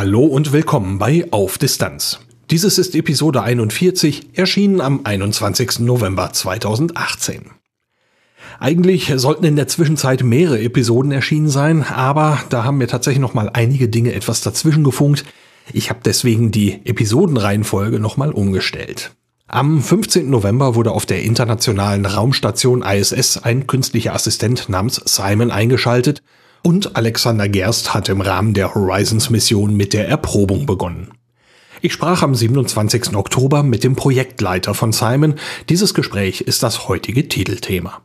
Hallo und willkommen bei Auf Distanz. Dieses ist Episode 41, erschienen am 21. November 2018. Eigentlich sollten in der Zwischenzeit mehrere Episoden erschienen sein, aber da haben mir tatsächlich noch mal einige Dinge etwas dazwischen gefunkt. Ich habe deswegen die Episodenreihenfolge noch mal umgestellt. Am 15. November wurde auf der internationalen Raumstation ISS ein künstlicher Assistent namens Simon eingeschaltet und Alexander Gerst hat im Rahmen der Horizons-Mission mit der Erprobung begonnen. Ich sprach am 27. Oktober mit dem Projektleiter von Simon. Dieses Gespräch ist das heutige Titelthema.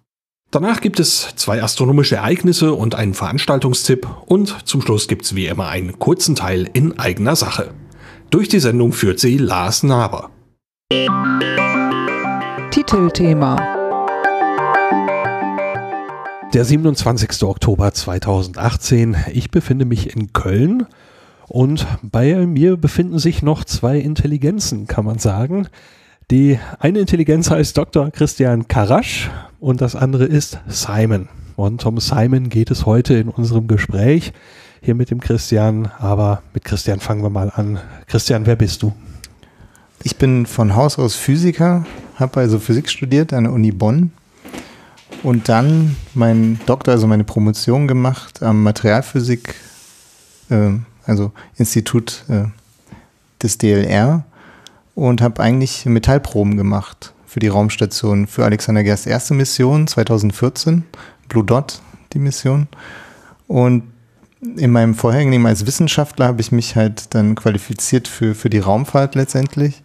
Danach gibt es zwei astronomische Ereignisse und einen Veranstaltungstipp und zum Schluss gibt's wie immer einen kurzen Teil in eigener Sache. Durch die Sendung führt sie Lars Naber. Titelthema der 27. Oktober 2018. Ich befinde mich in Köln und bei mir befinden sich noch zwei Intelligenzen, kann man sagen. Die eine Intelligenz heißt Dr. Christian Karasch und das andere ist Simon. Und um Simon geht es heute in unserem Gespräch hier mit dem Christian. Aber mit Christian fangen wir mal an. Christian, wer bist du? Ich bin von Haus aus Physiker, habe also Physik studiert an der Uni Bonn und dann meinen Doktor, also meine Promotion gemacht am Materialphysik, äh, also Institut äh, des DLR und habe eigentlich Metallproben gemacht für die Raumstation, für Alexander Gerst erste Mission 2014, Blue Dot, die Mission. Und in meinem vorherigen Leben als Wissenschaftler habe ich mich halt dann qualifiziert für, für die Raumfahrt letztendlich.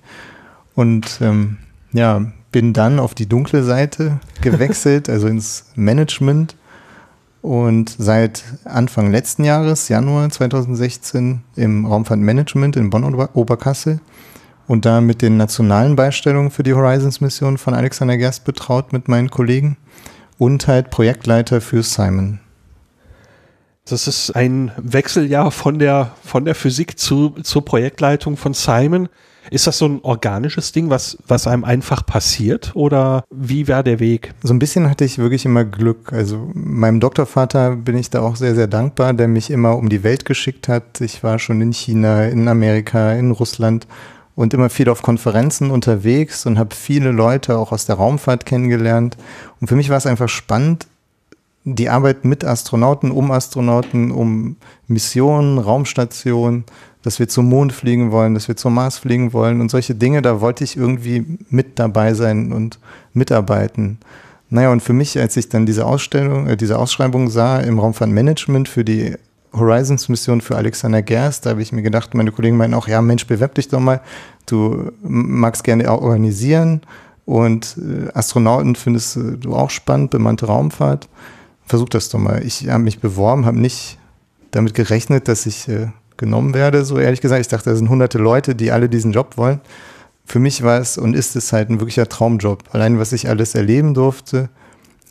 Und ähm, ja, bin dann auf die dunkle Seite gewechselt, also ins Management. Und seit Anfang letzten Jahres, Januar 2016, im Raumfahrtmanagement in Bonn-Oberkassel und da mit den nationalen Beistellungen für die Horizons-Mission von Alexander Gerst betraut mit meinen Kollegen und halt Projektleiter für Simon. Das ist ein Wechseljahr von der, von der Physik zu, zur Projektleitung von Simon. Ist das so ein organisches Ding, was, was einem einfach passiert oder wie wäre der Weg? So ein bisschen hatte ich wirklich immer Glück. Also meinem Doktorvater bin ich da auch sehr, sehr dankbar, der mich immer um die Welt geschickt hat. Ich war schon in China, in Amerika, in Russland und immer viel auf Konferenzen unterwegs und habe viele Leute auch aus der Raumfahrt kennengelernt. Und für mich war es einfach spannend, die Arbeit mit Astronauten, um Astronauten, um Missionen, Raumstationen, dass wir zum Mond fliegen wollen, dass wir zum Mars fliegen wollen und solche Dinge, da wollte ich irgendwie mit dabei sein und mitarbeiten. Naja, und für mich, als ich dann diese Ausstellung, äh, diese Ausschreibung sah im Raumfahrtmanagement für die Horizons-Mission für Alexander Gerst, da habe ich mir gedacht, meine Kollegen meinen auch, ja Mensch, bewerb dich doch mal, du magst gerne auch organisieren und äh, Astronauten findest du auch spannend, bemannte Raumfahrt. Versuch das doch mal. Ich habe mich beworben, habe nicht damit gerechnet, dass ich äh, genommen werde, so ehrlich gesagt. Ich dachte, da sind hunderte Leute, die alle diesen Job wollen. Für mich war es und ist es halt ein wirklicher Traumjob. Allein, was ich alles erleben durfte,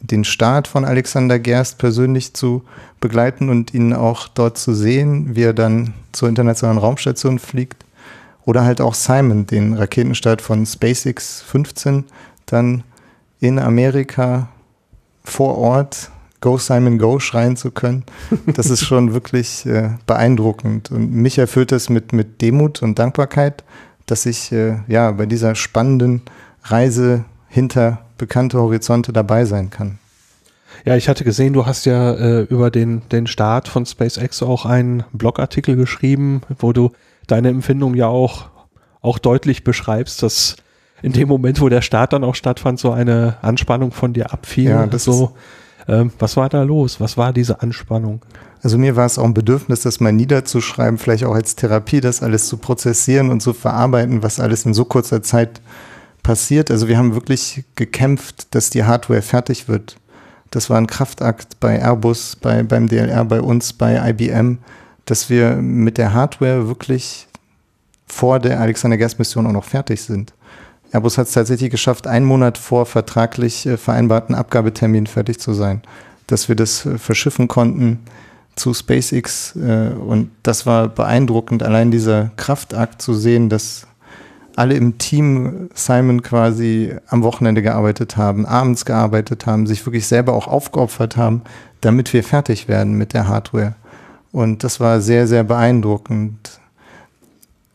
den Start von Alexander Gerst persönlich zu begleiten und ihn auch dort zu sehen, wie er dann zur internationalen Raumstation fliegt. Oder halt auch Simon, den Raketenstart von SpaceX 15, dann in Amerika vor Ort Go Simon Go schreien zu können, das ist schon wirklich äh, beeindruckend. Und mich erfüllt es mit, mit Demut und Dankbarkeit, dass ich äh, ja bei dieser spannenden Reise hinter bekannte Horizonte dabei sein kann. Ja, ich hatte gesehen, du hast ja äh, über den, den Start von SpaceX auch einen Blogartikel geschrieben, wo du deine Empfindung ja auch, auch deutlich beschreibst, dass in dem Moment, wo der Start dann auch stattfand, so eine Anspannung von dir abfiel. Ja, das so. Ist ähm, was war da los? Was war diese Anspannung? Also mir war es auch ein Bedürfnis, das mal niederzuschreiben, vielleicht auch als Therapie, das alles zu prozessieren und zu verarbeiten, was alles in so kurzer Zeit passiert. Also wir haben wirklich gekämpft, dass die Hardware fertig wird. Das war ein Kraftakt bei Airbus, bei, beim DLR, bei uns, bei IBM, dass wir mit der Hardware wirklich vor der Alexander Gerst Mission auch noch fertig sind. Airbus hat es tatsächlich geschafft, einen Monat vor vertraglich äh, vereinbarten Abgabetermin fertig zu sein, dass wir das äh, verschiffen konnten zu SpaceX äh, und das war beeindruckend, allein dieser Kraftakt zu sehen, dass alle im Team Simon quasi am Wochenende gearbeitet haben, abends gearbeitet haben, sich wirklich selber auch aufgeopfert haben, damit wir fertig werden mit der Hardware. Und das war sehr, sehr beeindruckend.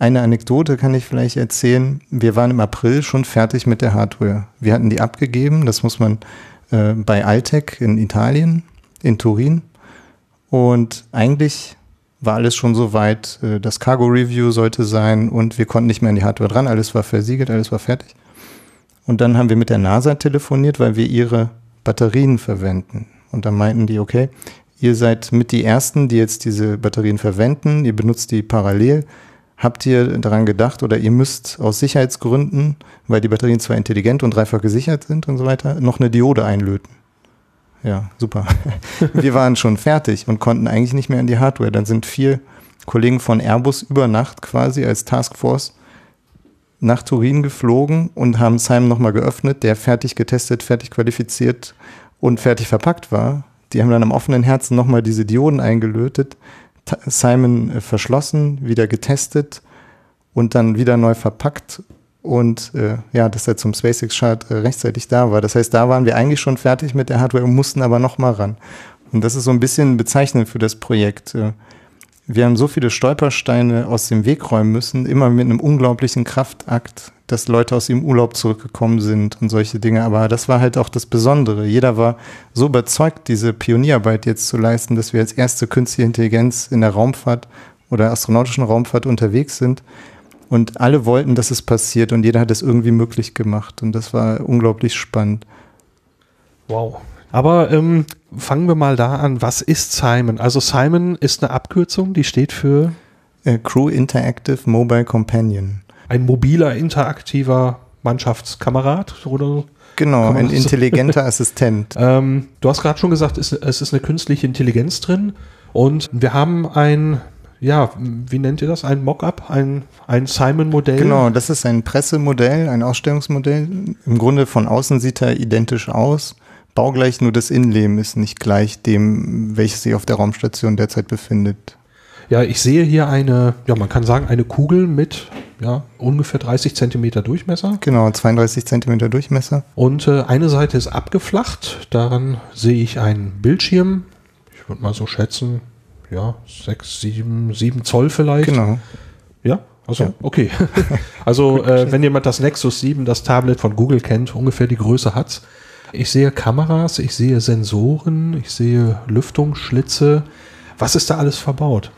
Eine Anekdote kann ich vielleicht erzählen. Wir waren im April schon fertig mit der Hardware. Wir hatten die abgegeben, das muss man äh, bei Altec in Italien, in Turin. Und eigentlich war alles schon so weit. Äh, das Cargo Review sollte sein und wir konnten nicht mehr an die Hardware dran. Alles war versiegelt, alles war fertig. Und dann haben wir mit der NASA telefoniert, weil wir ihre Batterien verwenden. Und dann meinten die, okay, ihr seid mit die Ersten, die jetzt diese Batterien verwenden. Ihr benutzt die parallel. Habt ihr daran gedacht oder ihr müsst aus Sicherheitsgründen, weil die Batterien zwar intelligent und dreifach gesichert sind und so weiter, noch eine Diode einlöten? Ja, super. Wir waren schon fertig und konnten eigentlich nicht mehr an die Hardware. Dann sind vier Kollegen von Airbus über Nacht quasi als Taskforce nach Turin geflogen und haben Simon nochmal geöffnet, der fertig getestet, fertig qualifiziert und fertig verpackt war. Die haben dann am offenen Herzen nochmal diese Dioden eingelötet, Simon äh, verschlossen, wieder getestet und dann wieder neu verpackt und äh, ja, dass er zum SpaceX-Start äh, rechtzeitig da war. Das heißt, da waren wir eigentlich schon fertig mit der Hardware und mussten aber noch mal ran. Und das ist so ein bisschen bezeichnend für das Projekt. Äh, wir haben so viele Stolpersteine aus dem Weg räumen müssen, immer mit einem unglaublichen Kraftakt, dass Leute aus dem Urlaub zurückgekommen sind und solche Dinge. Aber das war halt auch das Besondere. Jeder war so überzeugt, diese Pionierarbeit jetzt zu leisten, dass wir als erste künstliche Intelligenz in der Raumfahrt oder astronautischen Raumfahrt unterwegs sind und alle wollten, dass es passiert und jeder hat es irgendwie möglich gemacht. Und das war unglaublich spannend. Wow. Aber ähm, fangen wir mal da an. Was ist Simon? Also Simon ist eine Abkürzung, die steht für äh, Crew Interactive Mobile Companion. Ein mobiler, interaktiver Mannschaftskamerad oder Genau, ein intelligenter Assistent. Ähm, du hast gerade schon gesagt, es, es ist eine künstliche Intelligenz drin und wir haben ein ja, wie nennt ihr das? Ein Mockup, ein, ein Simon-Modell? Genau, das ist ein Pressemodell, ein Ausstellungsmodell. Im Grunde von außen sieht er identisch aus. Baugleich, nur das Innenleben ist nicht gleich dem, welches sich auf der Raumstation derzeit befindet. Ja, ich sehe hier eine, ja, man kann sagen, eine Kugel mit ja, ungefähr 30 Zentimeter Durchmesser. Genau, 32 Zentimeter Durchmesser. Und äh, eine Seite ist abgeflacht. Daran sehe ich einen Bildschirm. Ich würde mal so schätzen, ja, sechs, sieben, sieben Zoll vielleicht. Genau. Ja, also ja. okay. also äh, wenn jemand das Nexus 7, das Tablet von Google kennt, ungefähr die Größe hat. Ich sehe Kameras, ich sehe Sensoren, ich sehe Lüftungsschlitze. Was ist da alles verbaut?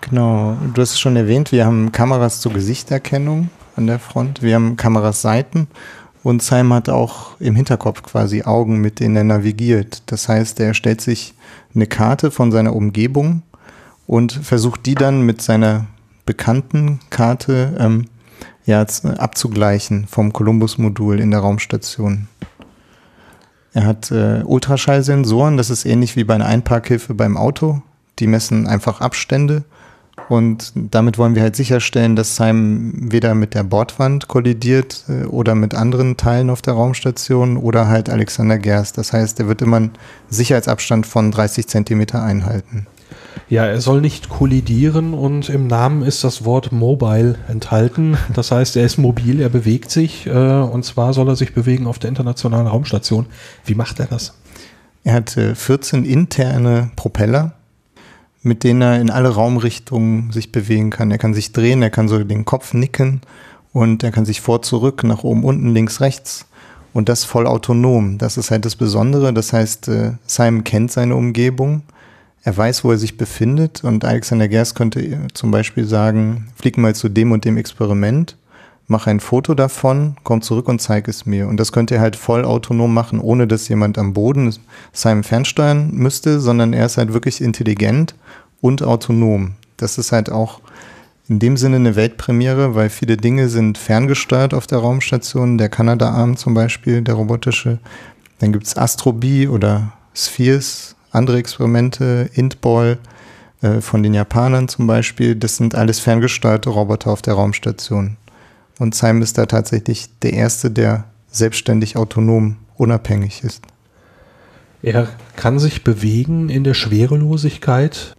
Genau, du hast es schon erwähnt, wir haben Kameras zur Gesichterkennung an der Front, wir haben Kameras Seiten und Simon hat auch im Hinterkopf quasi Augen, mit denen er navigiert. Das heißt, er stellt sich eine Karte von seiner Umgebung und versucht die dann mit seiner bekannten Karte ähm, ja, abzugleichen vom Columbus-Modul in der Raumstation. Er hat äh, Ultraschallsensoren, das ist ähnlich wie bei einer Einparkhilfe beim Auto. Die messen einfach Abstände und damit wollen wir halt sicherstellen, dass Simon weder mit der Bordwand kollidiert äh, oder mit anderen Teilen auf der Raumstation oder halt Alexander Gerst. Das heißt, er wird immer einen Sicherheitsabstand von 30 Zentimeter einhalten. Ja, er soll nicht kollidieren und im Namen ist das Wort mobile enthalten. Das heißt, er ist mobil, er bewegt sich äh, und zwar soll er sich bewegen auf der internationalen Raumstation. Wie macht er das? Er hat 14 äh, interne Propeller mit denen er in alle Raumrichtungen sich bewegen kann. Er kann sich drehen, er kann so den Kopf nicken und er kann sich vor, zurück, nach oben, unten, links, rechts. Und das voll autonom. Das ist halt das Besondere. Das heißt, äh, Simon kennt seine Umgebung. Er weiß, wo er sich befindet. Und Alexander Gerst könnte äh, zum Beispiel sagen, flieg mal zu dem und dem Experiment mach ein Foto davon, komm zurück und zeig es mir. Und das könnt ihr halt voll autonom machen, ohne dass jemand am Boden Simon fernsteuern müsste, sondern er ist halt wirklich intelligent und autonom. Das ist halt auch in dem Sinne eine Weltpremiere, weil viele Dinge sind ferngesteuert auf der Raumstation, der Kanada-Arm zum Beispiel, der robotische. Dann gibt's Astrobee oder Spheres, andere Experimente, Intball, äh, von den Japanern zum Beispiel. Das sind alles ferngesteuerte Roboter auf der Raumstation. Und Simon ist da tatsächlich der Erste, der selbstständig autonom unabhängig ist. Er kann sich bewegen in der Schwerelosigkeit,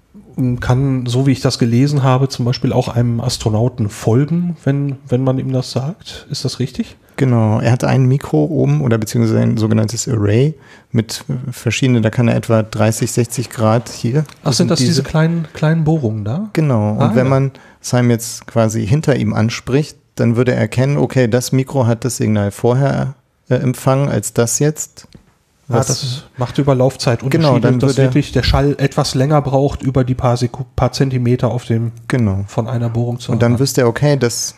kann, so wie ich das gelesen habe, zum Beispiel auch einem Astronauten folgen, wenn, wenn man ihm das sagt. Ist das richtig? Genau, er hat ein Mikro oben oder beziehungsweise ein sogenanntes Array mit verschiedenen, da kann er etwa 30, 60 Grad hier. Ach, sind das diese, diese kleinen, kleinen Bohrungen da? Genau, und ah, wenn ja. man Simon jetzt quasi hinter ihm anspricht, dann würde er erkennen, okay, das Mikro hat das Signal vorher äh, empfangen als das jetzt. Ah, das macht über Laufzeit Unterschiede, genau, dann dass wirklich der Schall etwas länger braucht über die paar, Seku paar Zentimeter auf dem genau. von einer Bohrung zu Und dann wüsste er, okay, das,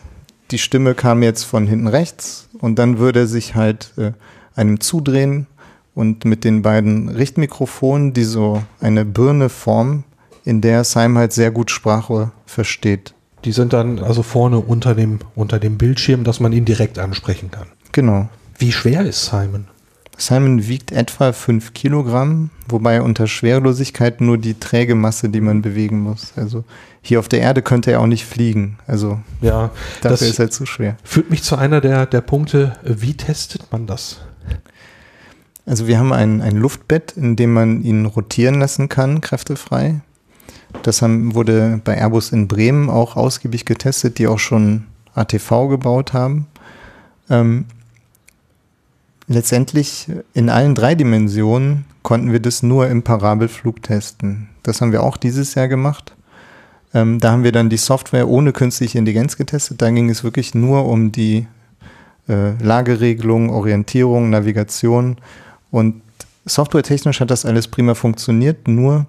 die Stimme kam jetzt von hinten rechts und dann würde er sich halt äh, einem zudrehen und mit den beiden Richtmikrofonen, die so eine Birne formen, in der Simon halt sehr gut Sprache versteht. Die sind dann also vorne unter dem, unter dem Bildschirm, dass man ihn direkt ansprechen kann. Genau. Wie schwer ist Simon? Simon wiegt etwa 5 Kilogramm, wobei unter Schwerelosigkeit nur die träge Masse, die man bewegen muss. Also hier auf der Erde könnte er auch nicht fliegen. Also ja, dafür ist er zu schwer. Führt mich zu einer der, der Punkte, wie testet man das? Also wir haben ein, ein Luftbett, in dem man ihn rotieren lassen kann, kräftefrei. Das haben, wurde bei Airbus in Bremen auch ausgiebig getestet, die auch schon ATV gebaut haben. Ähm, letztendlich in allen drei Dimensionen konnten wir das nur im Parabelflug testen. Das haben wir auch dieses Jahr gemacht. Ähm, da haben wir dann die Software ohne künstliche Intelligenz getestet. Da ging es wirklich nur um die äh, Lageregelung, Orientierung, Navigation. Und softwaretechnisch hat das alles prima funktioniert, nur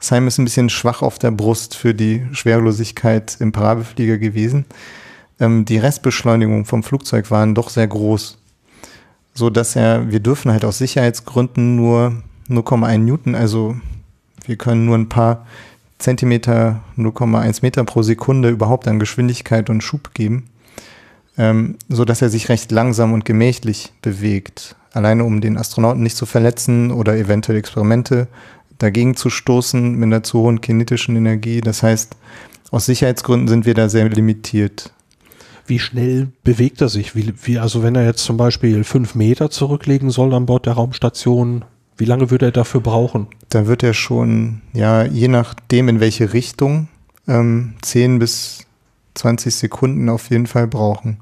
Simon ist ein bisschen schwach auf der Brust für die Schwerelosigkeit im Parabelflieger gewesen. Ähm, die Restbeschleunigung vom Flugzeug waren doch sehr groß so dass er, wir dürfen halt aus Sicherheitsgründen nur 0,1 Newton, also wir können nur ein paar Zentimeter, 0,1 Meter pro Sekunde überhaupt an Geschwindigkeit und Schub geben, ähm, so dass er sich recht langsam und gemächlich bewegt, alleine um den Astronauten nicht zu verletzen oder eventuell Experimente dagegen zu stoßen mit einer zu hohen kinetischen Energie. Das heißt, aus Sicherheitsgründen sind wir da sehr limitiert wie schnell bewegt er sich? Wie, wie, also wenn er jetzt zum Beispiel fünf Meter zurücklegen soll an Bord der Raumstation, wie lange würde er dafür brauchen? Da wird er schon, ja, je nachdem in welche Richtung, ähm, 10 bis 20 Sekunden auf jeden Fall brauchen.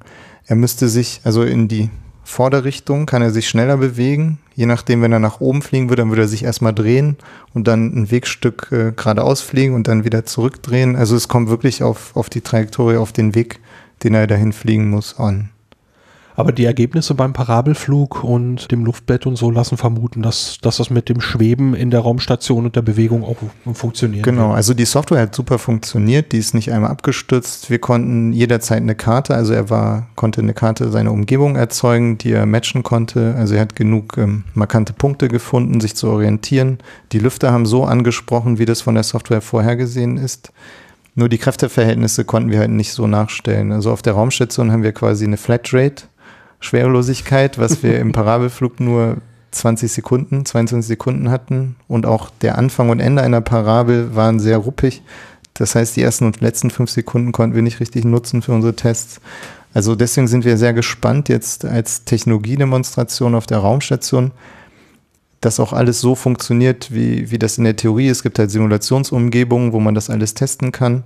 Er müsste sich, also in die Vorderrichtung kann er sich schneller bewegen. Je nachdem, wenn er nach oben fliegen würde, dann würde er sich erstmal drehen und dann ein Wegstück äh, geradeaus fliegen und dann wieder zurückdrehen. Also es kommt wirklich auf, auf die Trajektorie, auf den Weg den er dahin fliegen muss, an. Aber die Ergebnisse beim Parabelflug und dem Luftbett und so lassen vermuten, dass, dass das mit dem Schweben in der Raumstation und der Bewegung auch funktioniert. Genau, also die Software hat super funktioniert, die ist nicht einmal abgestürzt. Wir konnten jederzeit eine Karte, also er war, konnte eine Karte seiner Umgebung erzeugen, die er matchen konnte. Also er hat genug ähm, markante Punkte gefunden, sich zu orientieren. Die Lüfter haben so angesprochen, wie das von der Software vorhergesehen ist. Nur die Kräfteverhältnisse konnten wir halt nicht so nachstellen. Also auf der Raumstation haben wir quasi eine Flatrate, Schwerelosigkeit, was wir im Parabelflug nur 20 Sekunden, 22 Sekunden hatten. Und auch der Anfang und Ende einer Parabel waren sehr ruppig. Das heißt, die ersten und letzten fünf Sekunden konnten wir nicht richtig nutzen für unsere Tests. Also deswegen sind wir sehr gespannt jetzt als Technologiedemonstration auf der Raumstation, dass auch alles so funktioniert, wie, wie das in der Theorie ist. Es gibt halt Simulationsumgebungen, wo man das alles testen kann.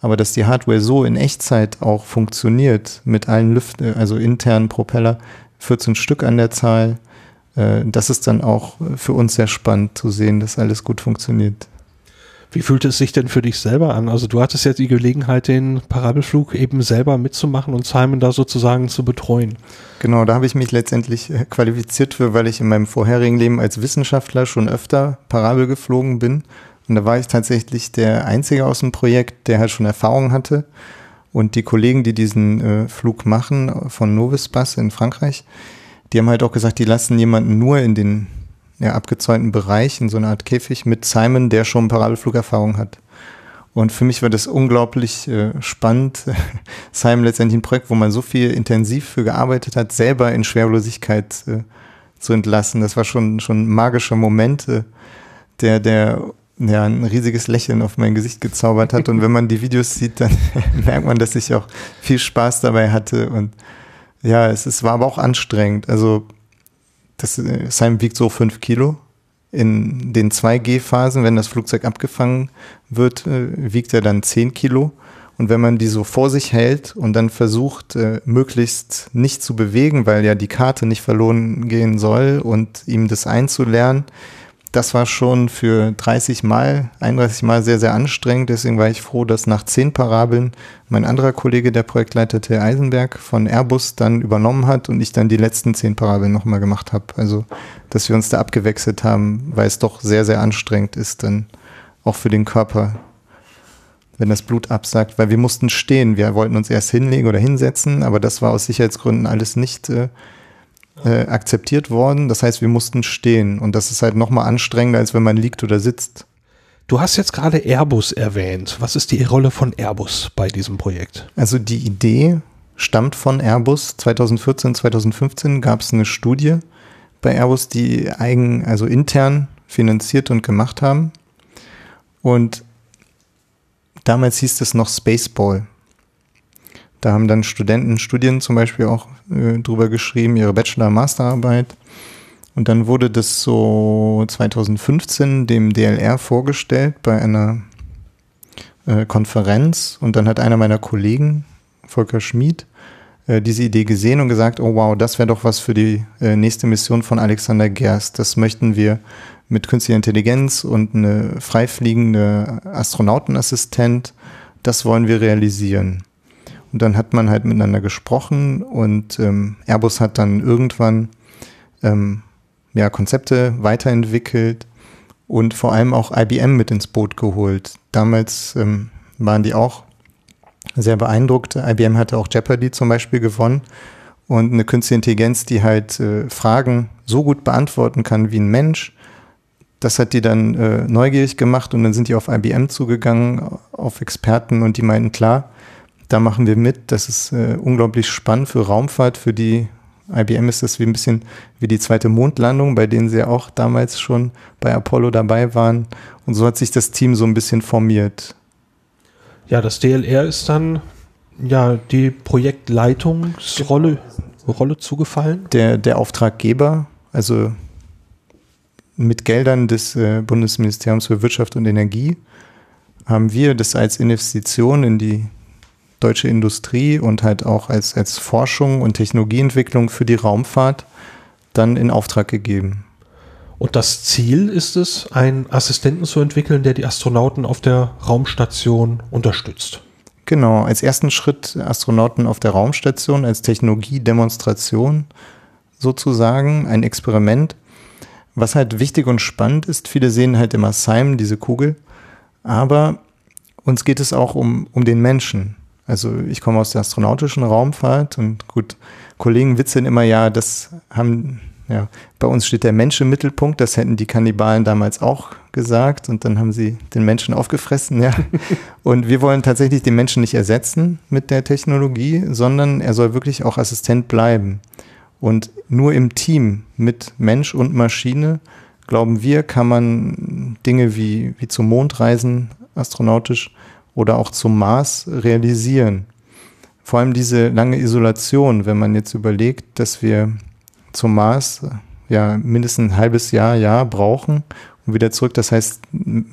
Aber dass die Hardware so in Echtzeit auch funktioniert, mit allen Lüften, also internen Propeller, 14 Stück an der Zahl, äh, das ist dann auch für uns sehr spannend zu sehen, dass alles gut funktioniert. Wie fühlt es sich denn für dich selber an? Also du hattest jetzt die Gelegenheit, den Parabelflug eben selber mitzumachen und Simon da sozusagen zu betreuen. Genau, da habe ich mich letztendlich äh, qualifiziert für, weil ich in meinem vorherigen Leben als Wissenschaftler schon öfter Parabel geflogen bin. Und da war ich tatsächlich der Einzige aus dem Projekt, der halt schon Erfahrung hatte. Und die Kollegen, die diesen äh, Flug machen von Novisbus in Frankreich, die haben halt auch gesagt, die lassen jemanden nur in den ja, abgezäunten Bereich, in so einer Art Käfig mit Simon, der schon Parabelflugerfahrung hat. Und für mich war das unglaublich äh, spannend. Simon letztendlich ein Projekt, wo man so viel intensiv für gearbeitet hat, selber in Schwerelosigkeit äh, zu entlassen. Das war schon, schon ein magischer Moment, äh, der, der ja, ein riesiges Lächeln auf mein Gesicht gezaubert hat. Und wenn man die Videos sieht, dann merkt man, dass ich auch viel Spaß dabei hatte. Und ja, es, es war aber auch anstrengend. Also das äh, Simon wiegt so fünf Kilo. In den 2G-Phasen, wenn das Flugzeug abgefangen wird, äh, wiegt er dann zehn Kilo. Und wenn man die so vor sich hält und dann versucht, äh, möglichst nicht zu bewegen, weil ja die Karte nicht verloren gehen soll und ihm das einzulernen, das war schon für 30 Mal, 31 Mal sehr, sehr anstrengend. Deswegen war ich froh, dass nach zehn Parabeln mein anderer Kollege, der Projektleiter Till Eisenberg von Airbus, dann übernommen hat und ich dann die letzten zehn Parabeln nochmal gemacht habe. Also, dass wir uns da abgewechselt haben, weil es doch sehr, sehr anstrengend ist, dann auch für den Körper, wenn das Blut absagt, weil wir mussten stehen. Wir wollten uns erst hinlegen oder hinsetzen, aber das war aus Sicherheitsgründen alles nicht äh, äh, akzeptiert worden. Das heißt, wir mussten stehen und das ist halt nochmal anstrengender, als wenn man liegt oder sitzt. Du hast jetzt gerade Airbus erwähnt. Was ist die Rolle von Airbus bei diesem Projekt? Also die Idee stammt von Airbus. 2014, 2015 gab es eine Studie bei Airbus, die eigen, also intern finanziert und gemacht haben. Und damals hieß es noch Spaceball. Da haben dann Studenten Studien zum Beispiel auch äh, drüber geschrieben, ihre Bachelor- Masterarbeit. Und dann wurde das so 2015 dem DLR vorgestellt bei einer äh, Konferenz. Und dann hat einer meiner Kollegen, Volker Schmid, äh, diese Idee gesehen und gesagt, oh wow, das wäre doch was für die äh, nächste Mission von Alexander Gerst. Das möchten wir mit künstlicher Intelligenz und eine freifliegende Astronautenassistent, das wollen wir realisieren. Und dann hat man halt miteinander gesprochen und ähm, Airbus hat dann irgendwann ähm, ja, Konzepte weiterentwickelt und vor allem auch IBM mit ins Boot geholt. Damals ähm, waren die auch sehr beeindruckt. IBM hatte auch Jeopardy zum Beispiel gewonnen und eine künstliche Intelligenz, die halt äh, Fragen so gut beantworten kann wie ein Mensch. Das hat die dann äh, neugierig gemacht und dann sind die auf IBM zugegangen, auf Experten und die meinten, klar, da machen wir mit. Das ist äh, unglaublich spannend für Raumfahrt. Für die IBM ist das wie ein bisschen wie die zweite Mondlandung, bei denen sie ja auch damals schon bei Apollo dabei waren. Und so hat sich das Team so ein bisschen formiert. Ja, das DLR ist dann ja die Projektleitungsrolle Rolle zugefallen. Der, der Auftraggeber, also mit Geldern des äh, Bundesministeriums für Wirtschaft und Energie, haben wir das als Investition in die deutsche Industrie und halt auch als, als Forschung und Technologieentwicklung für die Raumfahrt dann in Auftrag gegeben. Und das Ziel ist es, einen Assistenten zu entwickeln, der die Astronauten auf der Raumstation unterstützt. Genau, als ersten Schritt Astronauten auf der Raumstation als Technologiedemonstration sozusagen, ein Experiment. Was halt wichtig und spannend ist, viele sehen halt immer Simon, diese Kugel, aber uns geht es auch um, um den Menschen. Also ich komme aus der astronautischen Raumfahrt und gut, Kollegen witzeln immer, ja, das haben, ja, bei uns steht der Mensch im Mittelpunkt, das hätten die Kannibalen damals auch gesagt und dann haben sie den Menschen aufgefressen, ja. Und wir wollen tatsächlich den Menschen nicht ersetzen mit der Technologie, sondern er soll wirklich auch Assistent bleiben. Und nur im Team mit Mensch und Maschine, glauben wir, kann man Dinge wie, wie zum Mondreisen astronautisch oder auch zum Mars realisieren. Vor allem diese lange Isolation, wenn man jetzt überlegt, dass wir zum Mars ja mindestens ein halbes Jahr, Jahr brauchen und wieder zurück. Das heißt,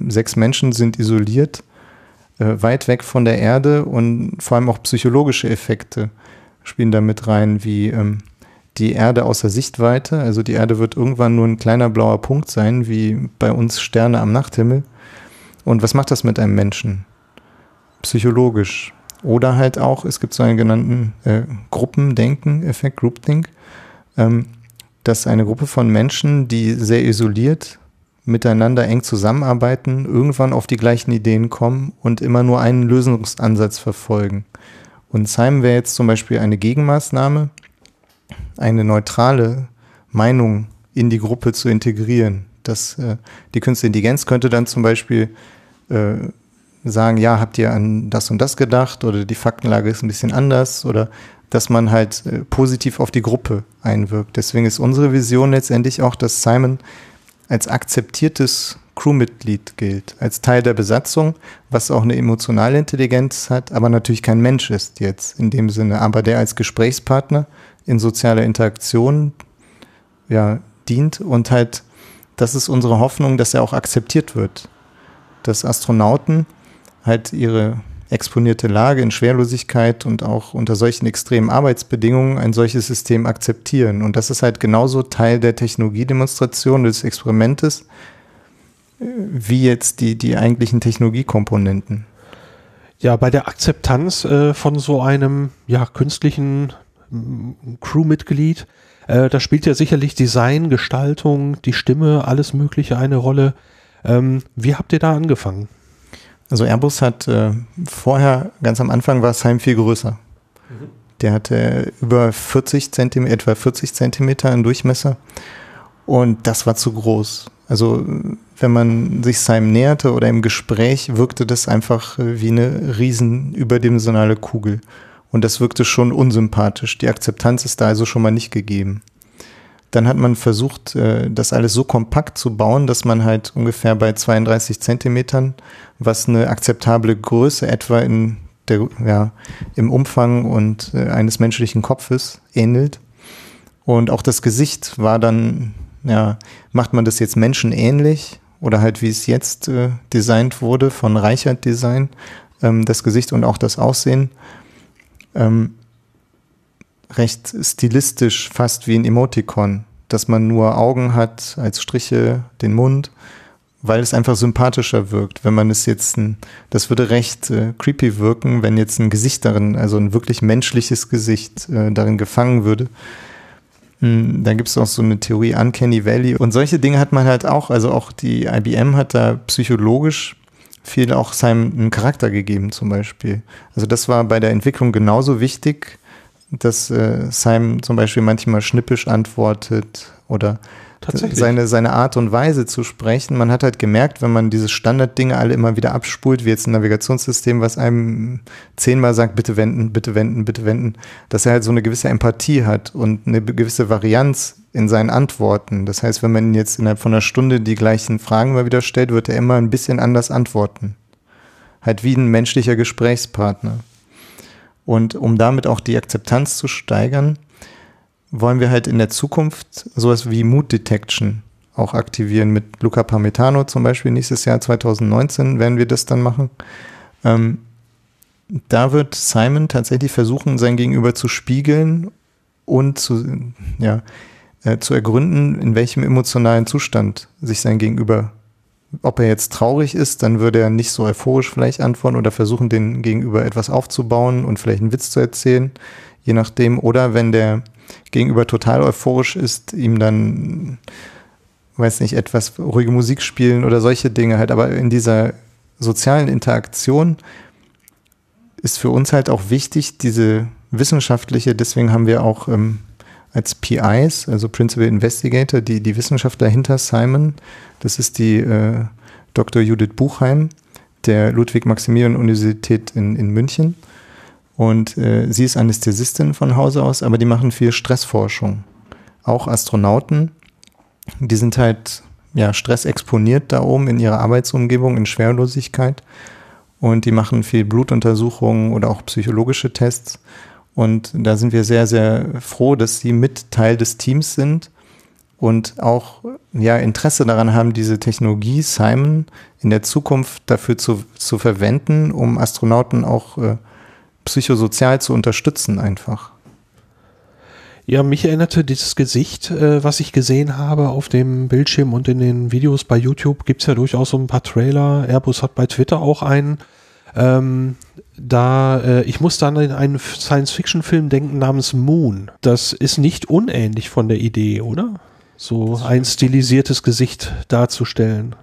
sechs Menschen sind isoliert, äh, weit weg von der Erde und vor allem auch psychologische Effekte spielen da mit rein, wie ähm, die Erde außer Sichtweite. Also die Erde wird irgendwann nur ein kleiner blauer Punkt sein, wie bei uns Sterne am Nachthimmel. Und was macht das mit einem Menschen? Psychologisch. Oder halt auch, es gibt so einen genannten äh, Gruppendenken-Effekt, Groupthink, ähm, dass eine Gruppe von Menschen, die sehr isoliert miteinander eng zusammenarbeiten, irgendwann auf die gleichen Ideen kommen und immer nur einen Lösungsansatz verfolgen. Und Simon wäre jetzt zum Beispiel eine Gegenmaßnahme, eine neutrale Meinung in die Gruppe zu integrieren. Das, äh, die Künstliche Intelligenz könnte dann zum Beispiel äh, sagen, ja, habt ihr an das und das gedacht oder die Faktenlage ist ein bisschen anders oder dass man halt äh, positiv auf die Gruppe einwirkt. Deswegen ist unsere Vision letztendlich auch, dass Simon als akzeptiertes Crewmitglied gilt, als Teil der Besatzung, was auch eine emotionale Intelligenz hat, aber natürlich kein Mensch ist jetzt in dem Sinne, aber der als Gesprächspartner in sozialer Interaktion ja, dient und halt, das ist unsere Hoffnung, dass er auch akzeptiert wird, dass Astronauten halt ihre exponierte Lage in Schwerlosigkeit und auch unter solchen extremen Arbeitsbedingungen ein solches System akzeptieren. Und das ist halt genauso Teil der Technologiedemonstration des Experimentes, wie jetzt die, die eigentlichen Technologiekomponenten. Ja, bei der Akzeptanz äh, von so einem ja, künstlichen Crewmitglied, äh, da spielt ja sicherlich Design, Gestaltung, die Stimme, alles Mögliche eine Rolle. Ähm, wie habt ihr da angefangen? Also Airbus hat äh, vorher, ganz am Anfang war Heim viel größer. Mhm. Der hatte über 40 Zentimeter, etwa 40 Zentimeter im Durchmesser. Und das war zu groß. Also wenn man sich Simon näherte oder im Gespräch, wirkte das einfach wie eine riesen überdimensionale Kugel. Und das wirkte schon unsympathisch. Die Akzeptanz ist da also schon mal nicht gegeben. Dann hat man versucht, äh, das alles so kompakt zu bauen, dass man halt ungefähr bei 32 Zentimetern, was eine akzeptable Größe etwa in der, ja, im Umfang und äh, eines menschlichen Kopfes ähnelt. Und auch das Gesicht war dann, ja, macht man das jetzt menschenähnlich oder halt wie es jetzt äh, designt wurde von Reichert Design, ähm, das Gesicht und auch das Aussehen. Ähm, recht stilistisch, fast wie ein Emoticon, dass man nur Augen hat als Striche, den Mund, weil es einfach sympathischer wirkt. Wenn man es jetzt, ein, das würde recht äh, creepy wirken, wenn jetzt ein Gesicht darin, also ein wirklich menschliches Gesicht äh, darin gefangen würde. Hm, dann gibt es auch so eine Theorie Uncanny Valley und solche Dinge hat man halt auch, also auch die IBM hat da psychologisch viel auch seinem einen Charakter gegeben zum Beispiel. Also das war bei der Entwicklung genauso wichtig dass äh, Simon zum Beispiel manchmal schnippisch antwortet oder seine, seine Art und Weise zu sprechen. Man hat halt gemerkt, wenn man diese Standarddinge alle immer wieder abspult, wie jetzt ein Navigationssystem, was einem zehnmal sagt, bitte wenden, bitte wenden, bitte wenden, dass er halt so eine gewisse Empathie hat und eine gewisse Varianz in seinen Antworten. Das heißt, wenn man jetzt innerhalb von einer Stunde die gleichen Fragen mal wieder stellt, wird er immer ein bisschen anders antworten. Halt wie ein menschlicher Gesprächspartner. Und um damit auch die Akzeptanz zu steigern, wollen wir halt in der Zukunft sowas wie Mood Detection auch aktivieren. Mit Luca Parmetano zum Beispiel nächstes Jahr 2019 werden wir das dann machen. Ähm, da wird Simon tatsächlich versuchen, sein Gegenüber zu spiegeln und zu, ja, äh, zu ergründen, in welchem emotionalen Zustand sich sein Gegenüber ob er jetzt traurig ist, dann würde er nicht so euphorisch vielleicht antworten oder versuchen, den Gegenüber etwas aufzubauen und vielleicht einen Witz zu erzählen, je nachdem. Oder wenn der Gegenüber total euphorisch ist, ihm dann, weiß nicht, etwas ruhige Musik spielen oder solche Dinge halt. Aber in dieser sozialen Interaktion ist für uns halt auch wichtig, diese wissenschaftliche, deswegen haben wir auch ähm, als PIs, also Principal Investigator, die, die Wissenschaftler hinter Simon. Das ist die äh, Dr. Judith Buchheim der Ludwig-Maximilian-Universität in, in München. Und äh, sie ist Anästhesistin von Hause aus, aber die machen viel Stressforschung. Auch Astronauten, die sind halt ja, stressexponiert da oben in ihrer Arbeitsumgebung, in Schwerlosigkeit. Und die machen viel Blutuntersuchungen oder auch psychologische Tests. Und da sind wir sehr, sehr froh, dass sie mit Teil des Teams sind und auch ja, Interesse daran haben, diese Technologie Simon in der Zukunft dafür zu, zu verwenden, um Astronauten auch äh, psychosozial zu unterstützen einfach. Ja, mich erinnerte dieses Gesicht, äh, was ich gesehen habe auf dem Bildschirm und in den Videos bei YouTube, gibt es ja durchaus so ein paar Trailer. Airbus hat bei Twitter auch einen. Ähm, da, äh, ich muss dann in einen Science-Fiction-Film denken namens Moon. Das ist nicht unähnlich von der Idee, oder? So ein stilisiertes Gesicht darzustellen.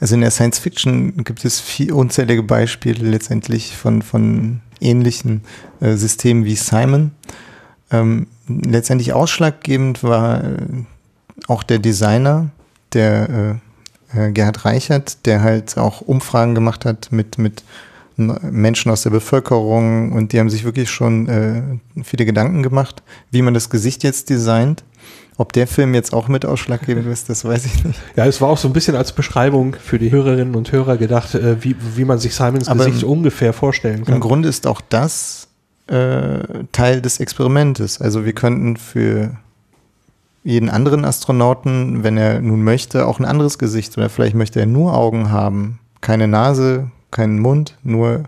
Also in der Science Fiction gibt es viel unzählige Beispiele letztendlich von, von ähnlichen äh, Systemen wie Simon. Ähm, letztendlich ausschlaggebend war äh, auch der Designer, der äh, Gerhard Reichert, der halt auch Umfragen gemacht hat mit, mit Menschen aus der Bevölkerung und die haben sich wirklich schon äh, viele Gedanken gemacht, wie man das Gesicht jetzt designt. Ob der Film jetzt auch mit ausschlaggebend ist, das weiß ich nicht. Ja, es war auch so ein bisschen als Beschreibung für die Hörerinnen und Hörer gedacht, äh, wie, wie man sich Simons Aber Gesicht im- ungefähr vorstellen kann. Im Grunde ist auch das äh, Teil des Experimentes. Also wir könnten für jeden anderen Astronauten, wenn er nun möchte, auch ein anderes Gesicht oder vielleicht möchte er nur Augen haben, keine Nase, keinen Mund, nur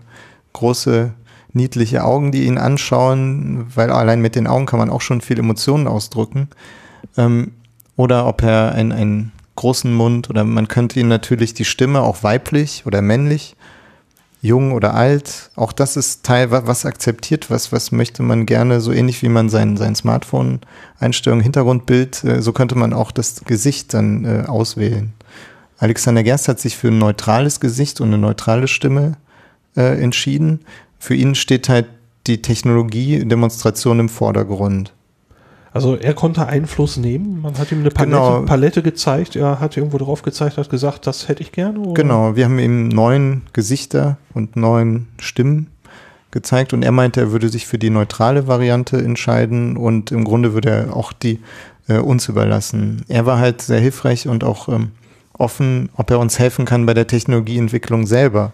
große niedliche Augen, die ihn anschauen, weil allein mit den Augen kann man auch schon viel Emotionen ausdrücken. Ähm, oder ob er einen, einen großen Mund oder man könnte ihn natürlich die Stimme auch weiblich oder männlich jung oder alt, auch das ist Teil, wa- was akzeptiert, was, was möchte man gerne, so ähnlich wie man sein, sein Smartphone-Einstellung, Hintergrundbild, äh, so könnte man auch das Gesicht dann äh, auswählen. Alexander Gerst hat sich für ein neutrales Gesicht und eine neutrale Stimme äh, entschieden. Für ihn steht halt die Technologie-Demonstration im Vordergrund. Also er konnte Einfluss nehmen. Man hat ihm eine Palette, Genau. Palette gezeigt. Er hat irgendwo drauf gezeigt, hat gesagt, das hätte ich gerne. oder? Genau, wir haben ihm neun Gesichter und neun Stimmen gezeigt und er meinte, er würde sich für die neutrale Variante entscheiden und im Grunde würde er auch die äh, uns überlassen. Er war halt sehr hilfreich und auch ähm, offen, ob er uns helfen kann bei der Technologieentwicklung selber.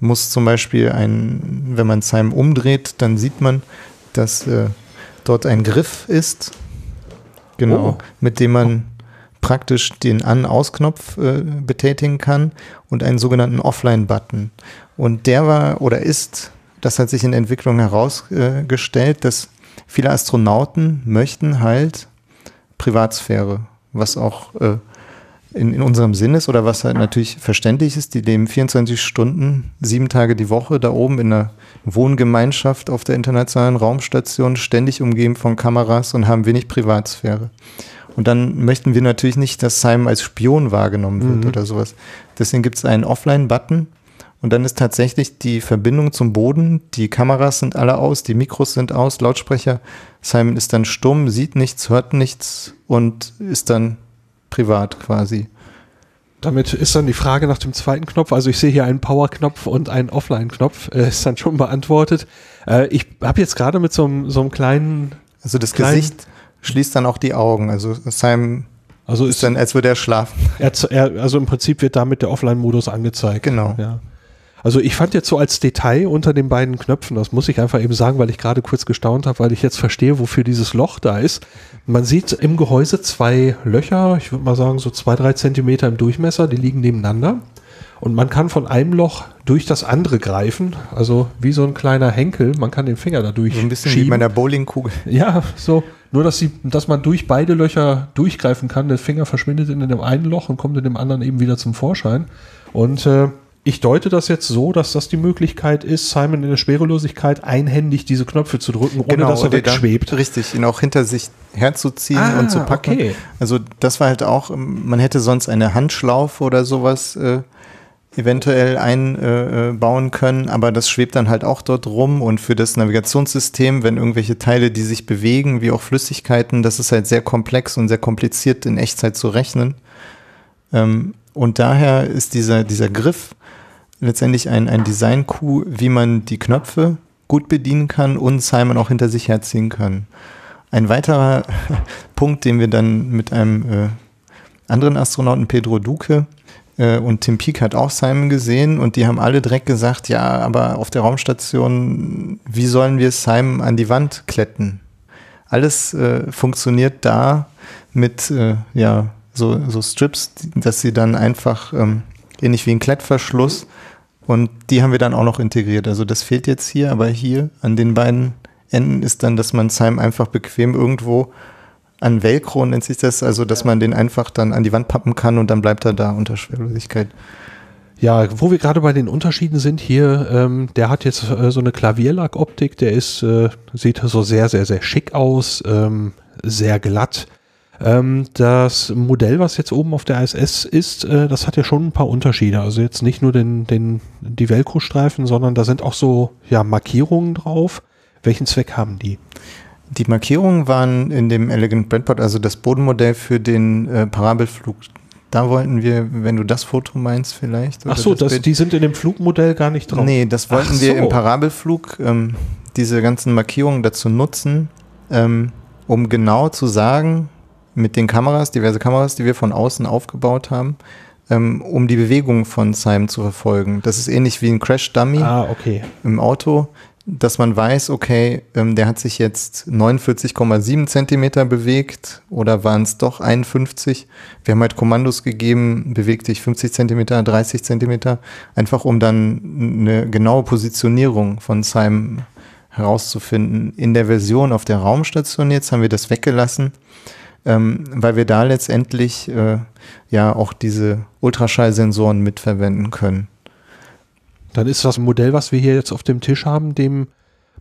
Muss zum Beispiel ein, wenn man Simon umdreht, dann sieht man, dass äh, dort ein Griff ist, genau, Oh. mit dem man praktisch den An-Aus-Knopf äh, betätigen kann und einen sogenannten Offline-Button. Und der war oder ist, das hat sich in Entwicklung herausgestellt, äh, dass viele Astronauten möchten halt Privatsphäre, was auch äh, in, in unserem Sinn ist oder was halt natürlich verständlich ist. Die leben 24 Stunden, sieben Tage die Woche da oben in einer Wohngemeinschaft auf der internationalen Raumstation, ständig umgeben von Kameras und haben wenig Privatsphäre. Und dann möchten wir natürlich nicht, dass Simon als Spion wahrgenommen wird Mhm. oder sowas. Deswegen gibt es einen Offline-Button und dann ist tatsächlich die Verbindung zum Boden, die Kameras sind alle aus, die Mikros sind aus, Lautsprecher. Simon ist dann stumm, sieht nichts, hört nichts und ist dann privat quasi. Damit ist dann die Frage nach dem zweiten Knopf. Also ich sehe hier einen Power-Knopf und einen Offline-Knopf. Äh, ist dann schon beantwortet. Äh, ich habe jetzt gerade mit so einem, so einem kleinen, Also das Klein- Gesicht schließt dann auch die Augen. Also Simon also ist ist dann, als würde er schlafen. er, also im Prinzip wird damit der Offline-Modus angezeigt. Genau. Ja. Also ich fand jetzt so als Detail unter den beiden Knöpfen, das muss ich einfach eben sagen, weil ich gerade kurz gestaunt habe, weil ich jetzt verstehe, wofür dieses Loch da ist. Man sieht im Gehäuse zwei Löcher, ich würde mal sagen so zwei, drei Zentimeter im Durchmesser, die liegen nebeneinander. Und man kann von einem Loch durch das andere greifen, also wie so ein kleiner Henkel, man kann den Finger da So ein bisschen wie durchschieben. bei einer Bowlingkugel. Ja, so. Nur, dass, sie, dass man durch beide Löcher durchgreifen kann. Der Finger verschwindet in dem einen Loch und kommt in dem anderen eben wieder zum Vorschein. Und äh, ich deute das jetzt so, dass das die Möglichkeit ist, Simon in der Schwerelosigkeit einhändig diese Knöpfe zu drücken, ohne dass er dann- wegschwebt. Richtig, ihn auch hinter sich herzuziehen Ah, und zu packen. okay. Also das war halt auch, ähm, man hätte sonst eine Handschlaufe oder sowas äh, eventuell einbauen äh, bauen können, aber das schwebt dann halt auch dort rum und für das Navigationssystem, wenn irgendwelche Teile, die sich bewegen, wie auch Flüssigkeiten, das ist halt sehr komplex und sehr kompliziert in Echtzeit zu rechnen. Ähm, und daher ist dieser, dieser Griff letztendlich ein, ein Design-Coup, wie man die Knöpfe gut bedienen kann und Simon auch hinter sich herziehen kann. Ein weiterer Punkt, den wir dann mit einem äh, anderen Astronauten, Pedro Duque, äh, und Tim Peake hat auch Simon gesehen und die haben alle direkt gesagt, ja, aber auf der Raumstation, wie sollen wir Simon an die Wand kletten? Alles äh, funktioniert da mit äh, ja, so, so Strips, dass sie dann einfach ähm, ähnlich wie ein Klettverschluss und die haben wir dann auch noch integriert. Also das fehlt jetzt hier, aber hier an den beiden Enden ist dann, dass man Simon einfach bequem irgendwo an Velcro nennt sich das, also dass man den einfach dann an die Wand pappen kann und dann bleibt er da unter Schwerlosigkeit. Ja, wo wir gerade bei den Unterschieden sind hier, ähm, der hat jetzt äh, so eine Klavierlackoptik, der ist, äh, sieht so sehr, sehr, sehr schick aus, ähm, sehr glatt. Ähm, das Modell, was jetzt oben auf der ISS ist, äh, das hat ja schon ein paar Unterschiede. Also jetzt nicht nur den, den, die Velcro-Streifen, sondern da sind auch so ja, Markierungen drauf. Welchen Zweck haben die? Die Markierungen waren in dem Elegant Breadboard, also das Bodenmodell für den äh, Parabelflug da wollten wir, wenn du das Foto meinst vielleicht. Ach so, das das, die sind in dem Flugmodell gar nicht drauf. Nee, das wollten Ach wir so. im Parabelflug, ähm, diese ganzen Markierungen dazu nutzen, ähm, um genau zu sagen, mit den Kameras, diverse Kameras, die wir von außen aufgebaut haben, ähm, um die Bewegung von Simon zu verfolgen. Das ist ähnlich wie ein Crash-Dummy ah, okay. im Auto dass man weiß, okay, ähm, der hat sich jetzt 49,7 Zentimeter bewegt oder waren es doch 51. Wir haben halt Kommandos gegeben, bewegt sich 50 Zentimeter, 30 Zentimeter, einfach um dann eine genaue Positionierung von Simon herauszufinden. In der Version auf der Raumstation jetzt haben wir das weggelassen, ähm, weil wir da letztendlich äh, ja auch diese Ultraschallsensoren mitverwenden können. Dann ist das Modell, was wir hier jetzt auf dem Tisch haben, dem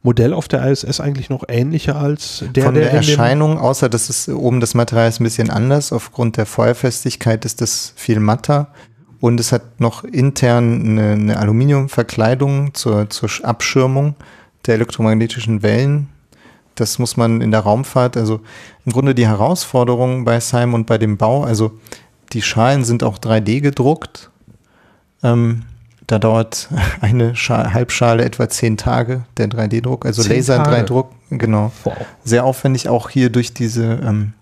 Modell auf der ISS eigentlich noch ähnlicher als der Von der, der Erscheinung, außer dass es oben das Material ist ein bisschen anders. Aufgrund der Feuerfestigkeit ist das viel matter. Und es hat noch intern eine, eine Aluminiumverkleidung zur, zur Abschirmung der elektromagnetischen Wellen. Das muss man in der Raumfahrt, also im Grunde die Herausforderung bei SIME und bei dem Bau, also die Schalen sind auch 3D gedruckt. Ähm, da dauert eine Schale, Halbschale etwa zehn Tage, der 3D-Druck, also Laser-3-Druck, genau. Wow. Sehr aufwendig auch hier durch diese ähm,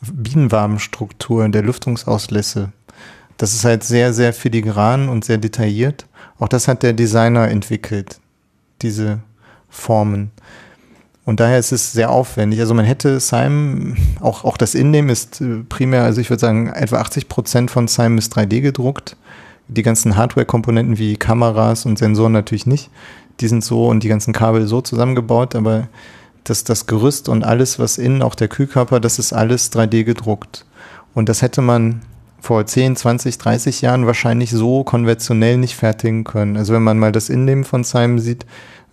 Bienenwabenstruktur der Lüftungsauslässe. Das ist halt sehr, sehr filigran und sehr detailliert. Auch das hat der Designer entwickelt, diese Formen. Und daher ist es sehr aufwendig. Also man hätte Simon, auch, auch das Innehmen ist äh, primär, also ich würde sagen, etwa 80 Prozent von Simon ist 3D gedruckt die ganzen Hardware-Komponenten wie Kameras und Sensoren natürlich nicht. Die sind so und die ganzen Kabel so zusammengebaut, aber das, das Gerüst und alles, was innen, auch der Kühlkörper, das ist alles 3D gedruckt. Und das hätte man vor 10, 20, 30 Jahren wahrscheinlich so konventionell nicht fertigen können. Also wenn man mal das Innenleben von Simon sieht,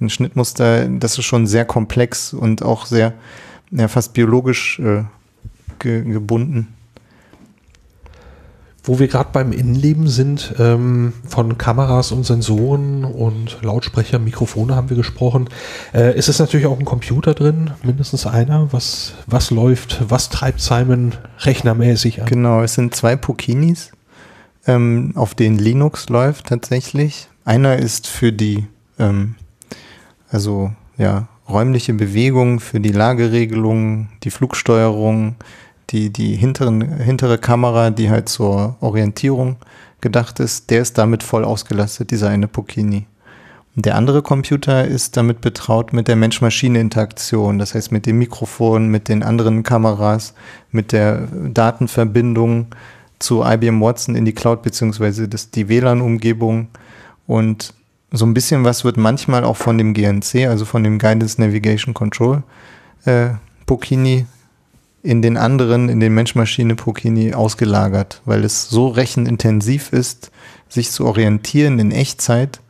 ein Schnittmuster, das ist schon sehr komplex und auch sehr, ja, fast biologisch äh, ge gebunden. Wo wir gerade beim Innenleben sind, ähm, von Kameras und Sensoren und Lautsprecher, Mikrofone haben wir gesprochen. Äh, ist es natürlich auch ein Computer drin, mindestens einer. Was, was läuft, was treibt Simon rechnermäßig an? Genau, es sind zwei Pukinis, ähm, auf denen Linux läuft tatsächlich. Einer ist für die, ähm, also ja, räumliche Bewegung, für die Lageregelung, die Flugsteuerung, die, die hinteren, hintere Kamera, die halt zur Orientierung gedacht ist, der ist damit voll ausgelastet, dieser eine Pokini. Und der andere Computer ist damit betraut mit der Mensch-Maschine-Interaktion, das heißt mit dem Mikrofon, mit den anderen Kameras, mit der Datenverbindung zu IBM Watson in die Cloud beziehungsweise das, die WLAN-Umgebung und so ein bisschen was wird manchmal auch von dem GNC, also von dem Guidance Navigation Control äh, Pokini in den anderen, in den Mensch-Maschine-Pokini ausgelagert, weil es so rechenintensiv ist, sich zu orientieren in Echtzeit.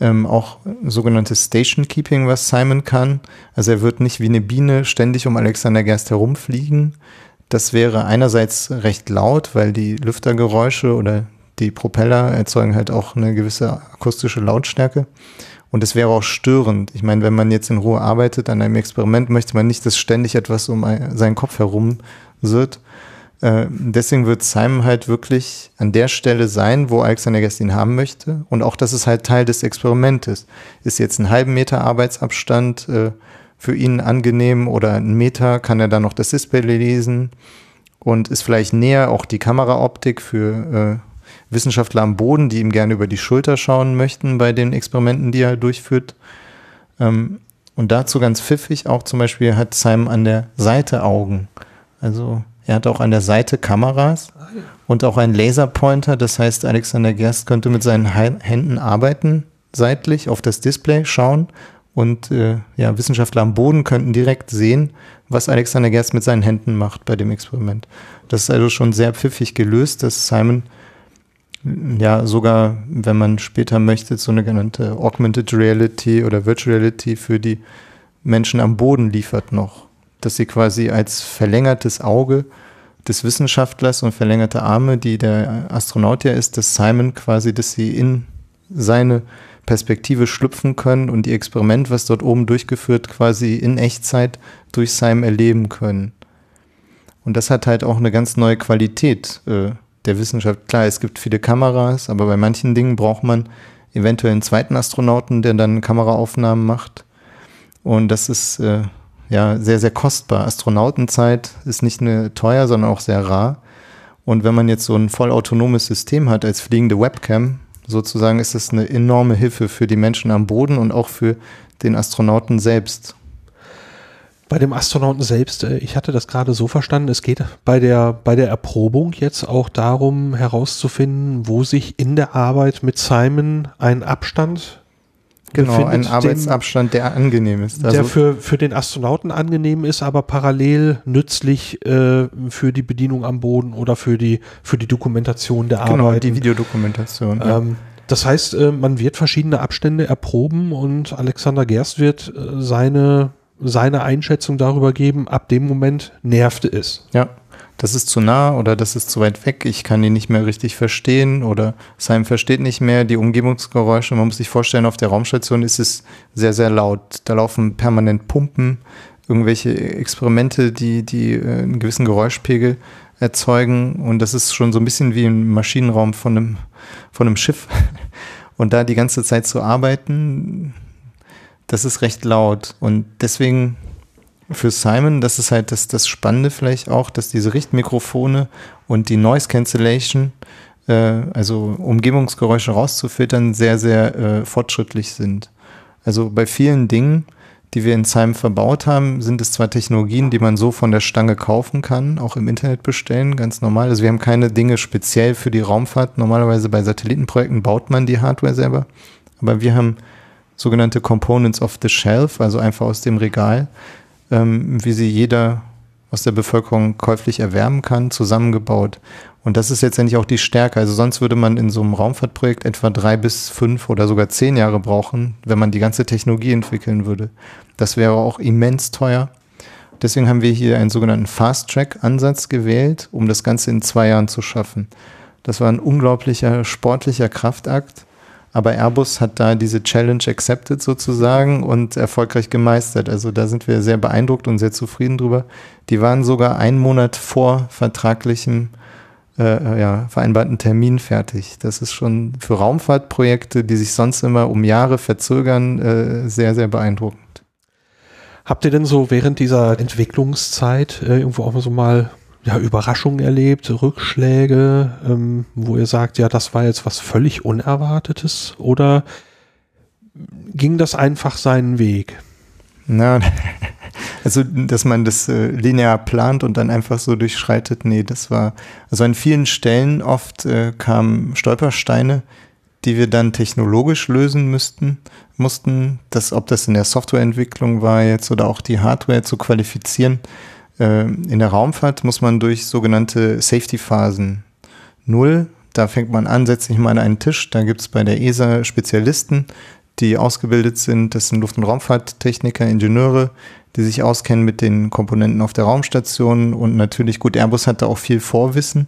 Ähm, auch sogenanntes Station Keeping, was Simon kann. Also er wird nicht wie eine Biene ständig um Alexander Gerst herumfliegen. Das wäre einerseits recht laut, weil die Lüftergeräusche oder die Propeller erzeugen halt auch eine gewisse akustische Lautstärke. Und es wäre auch störend. Ich meine, wenn man jetzt in Ruhe arbeitet an einem Experiment, möchte man nicht, dass ständig etwas um seinen Kopf herum wird. Äh, deswegen wird Simon halt wirklich an der Stelle sein, wo Alexander Guest ihn haben möchte. Und auch das ist halt Teil des Experimentes. Ist jetzt ein halben Meter Arbeitsabstand äh, für ihn angenehm oder ein Meter, kann er dann noch das Display lesen und ist vielleicht näher auch die Kameraoptik für äh, Wissenschaftler am Boden, die ihm gerne über die Schulter schauen möchten bei den Experimenten, die er durchführt. Ähm, und dazu ganz pfiffig auch zum Beispiel hat Simon an der Seite Augen. Also er hat auch an der Seite Kameras und auch einen Laserpointer. Das heißt, Alexander Gerst könnte mit seinen Händen arbeiten, seitlich auf das Display schauen. Und äh, ja, Wissenschaftler am Boden könnten direkt sehen, was Alexander Gerst mit seinen Händen macht bei dem Experiment. Das ist also schon sehr pfiffig gelöst, dass Simon ja sogar, wenn man später möchte, so eine genannte Augmented Reality oder Virtual Reality für die Menschen am Boden liefert noch. Dass sie quasi als verlängertes Auge des Wissenschaftlers und verlängerte Arme, die der Astronaut ja ist, dass Simon quasi, dass sie in seine Perspektive schlüpfen können und ihr Experiment, was dort oben durchgeführt, quasi in Echtzeit durch Simon erleben können. Und das hat halt auch eine ganz neue Qualität äh, der Wissenschaft. Klar, es gibt viele Kameras, aber bei manchen Dingen braucht man eventuell einen zweiten Astronauten, der dann Kameraaufnahmen macht. Und das ist äh, ja sehr, sehr kostbar. Astronautenzeit ist nicht nur teuer, sondern auch sehr rar. Und wenn man jetzt so ein vollautonomes System hat als fliegende Webcam, sozusagen ist es eine enorme Hilfe für die Menschen am Boden und auch für den Astronauten selbst. Bei dem Astronauten selbst, äh, ich hatte das gerade so verstanden, es geht bei der, bei der Erprobung jetzt auch darum herauszufinden, wo sich in der Arbeit mit Simon ein Abstand Genau, ein Arbeitsabstand, der angenehm ist. Also der für, für den Astronauten angenehm ist, aber parallel nützlich äh, für die Bedienung am Boden oder für die, für die Dokumentation der Arbeit. Genau, die Videodokumentation. Ähm, ja. Das heißt, äh, man wird verschiedene Abstände erproben und Alexander Gerst wird äh, seine, seine Einschätzung darüber geben, ab dem Moment nervte es. Ja das ist zu nah oder das ist zu weit weg, ich kann ihn nicht mehr richtig verstehen oder Simon versteht nicht mehr die Umgebungsgeräusche. Man muss sich vorstellen, auf der Raumstation ist es sehr, sehr laut. Da laufen permanent Pumpen, irgendwelche Experimente, die, die äh, einen gewissen Geräuschpegel erzeugen und das ist schon so ein bisschen wie ein Maschinenraum von einem, von einem Schiff. Und da die ganze Zeit zu arbeiten, das ist recht laut und deswegen für Simon, das ist halt das, das Spannende vielleicht auch, dass diese Richtmikrofone und die Noise Cancellation, äh, also Umgebungsgeräusche rauszufiltern, sehr, sehr äh, fortschrittlich sind. Also bei vielen Dingen, die wir in Simon verbaut haben, sind es zwar Technologien, die man so von der Stange kaufen kann, auch im Internet bestellen, ganz normal. Also wir haben keine Dinge speziell für die Raumfahrt. Normalerweise bei Satellitenprojekten baut man die Hardware selber. Aber wir haben sogenannte Components of the Shelf, also einfach aus dem Regal, ähm, wie sie jeder aus der Bevölkerung käuflich erwärmen kann, zusammengebaut. Und das ist letztendlich auch die Stärke. Also sonst würde man in so einem Raumfahrtprojekt etwa drei bis fünf oder sogar zehn Jahre brauchen, wenn man die ganze Technologie entwickeln würde. Das wäre auch immens teuer. Deswegen haben wir hier einen sogenannten Fast-Track-Ansatz gewählt, um das Ganze in zwei Jahren zu schaffen. Das war ein unglaublicher sportlicher Kraftakt. Aber Airbus hat da diese Challenge accepted sozusagen und erfolgreich gemeistert. Also da sind wir sehr beeindruckt und sehr zufrieden drüber. Die waren sogar einen Monat vor vertraglichem äh, ja, vereinbarten Termin fertig. Das ist schon für Raumfahrtprojekte, die sich sonst immer um Jahre verzögern, äh, sehr, sehr beeindruckend. Habt ihr denn so während dieser Entwicklungszeit äh, irgendwo auch so mal ja, Überraschungen erlebt, Rückschläge, ähm, wo ihr sagt, ja, das war jetzt was völlig Unerwartetes? Oder ging das einfach seinen Weg? Na, also, dass man das äh, linear plant und dann einfach so durchschreitet, nee, das war, also an vielen Stellen oft äh, kamen Stolpersteine, die wir dann technologisch lösen müssten, mussten, dass, ob das in der Softwareentwicklung war jetzt oder auch die Hardware zu qualifizieren, in der Raumfahrt muss man durch sogenannte Safety-Phasen null, da fängt man an, setzt sich mal an einen Tisch, da gibt es bei der ESA Spezialisten, die ausgebildet sind, das sind Luft- und Raumfahrttechniker, Ingenieure, die sich auskennen mit den Komponenten auf der Raumstation und natürlich, gut, Airbus hat da auch viel Vorwissen.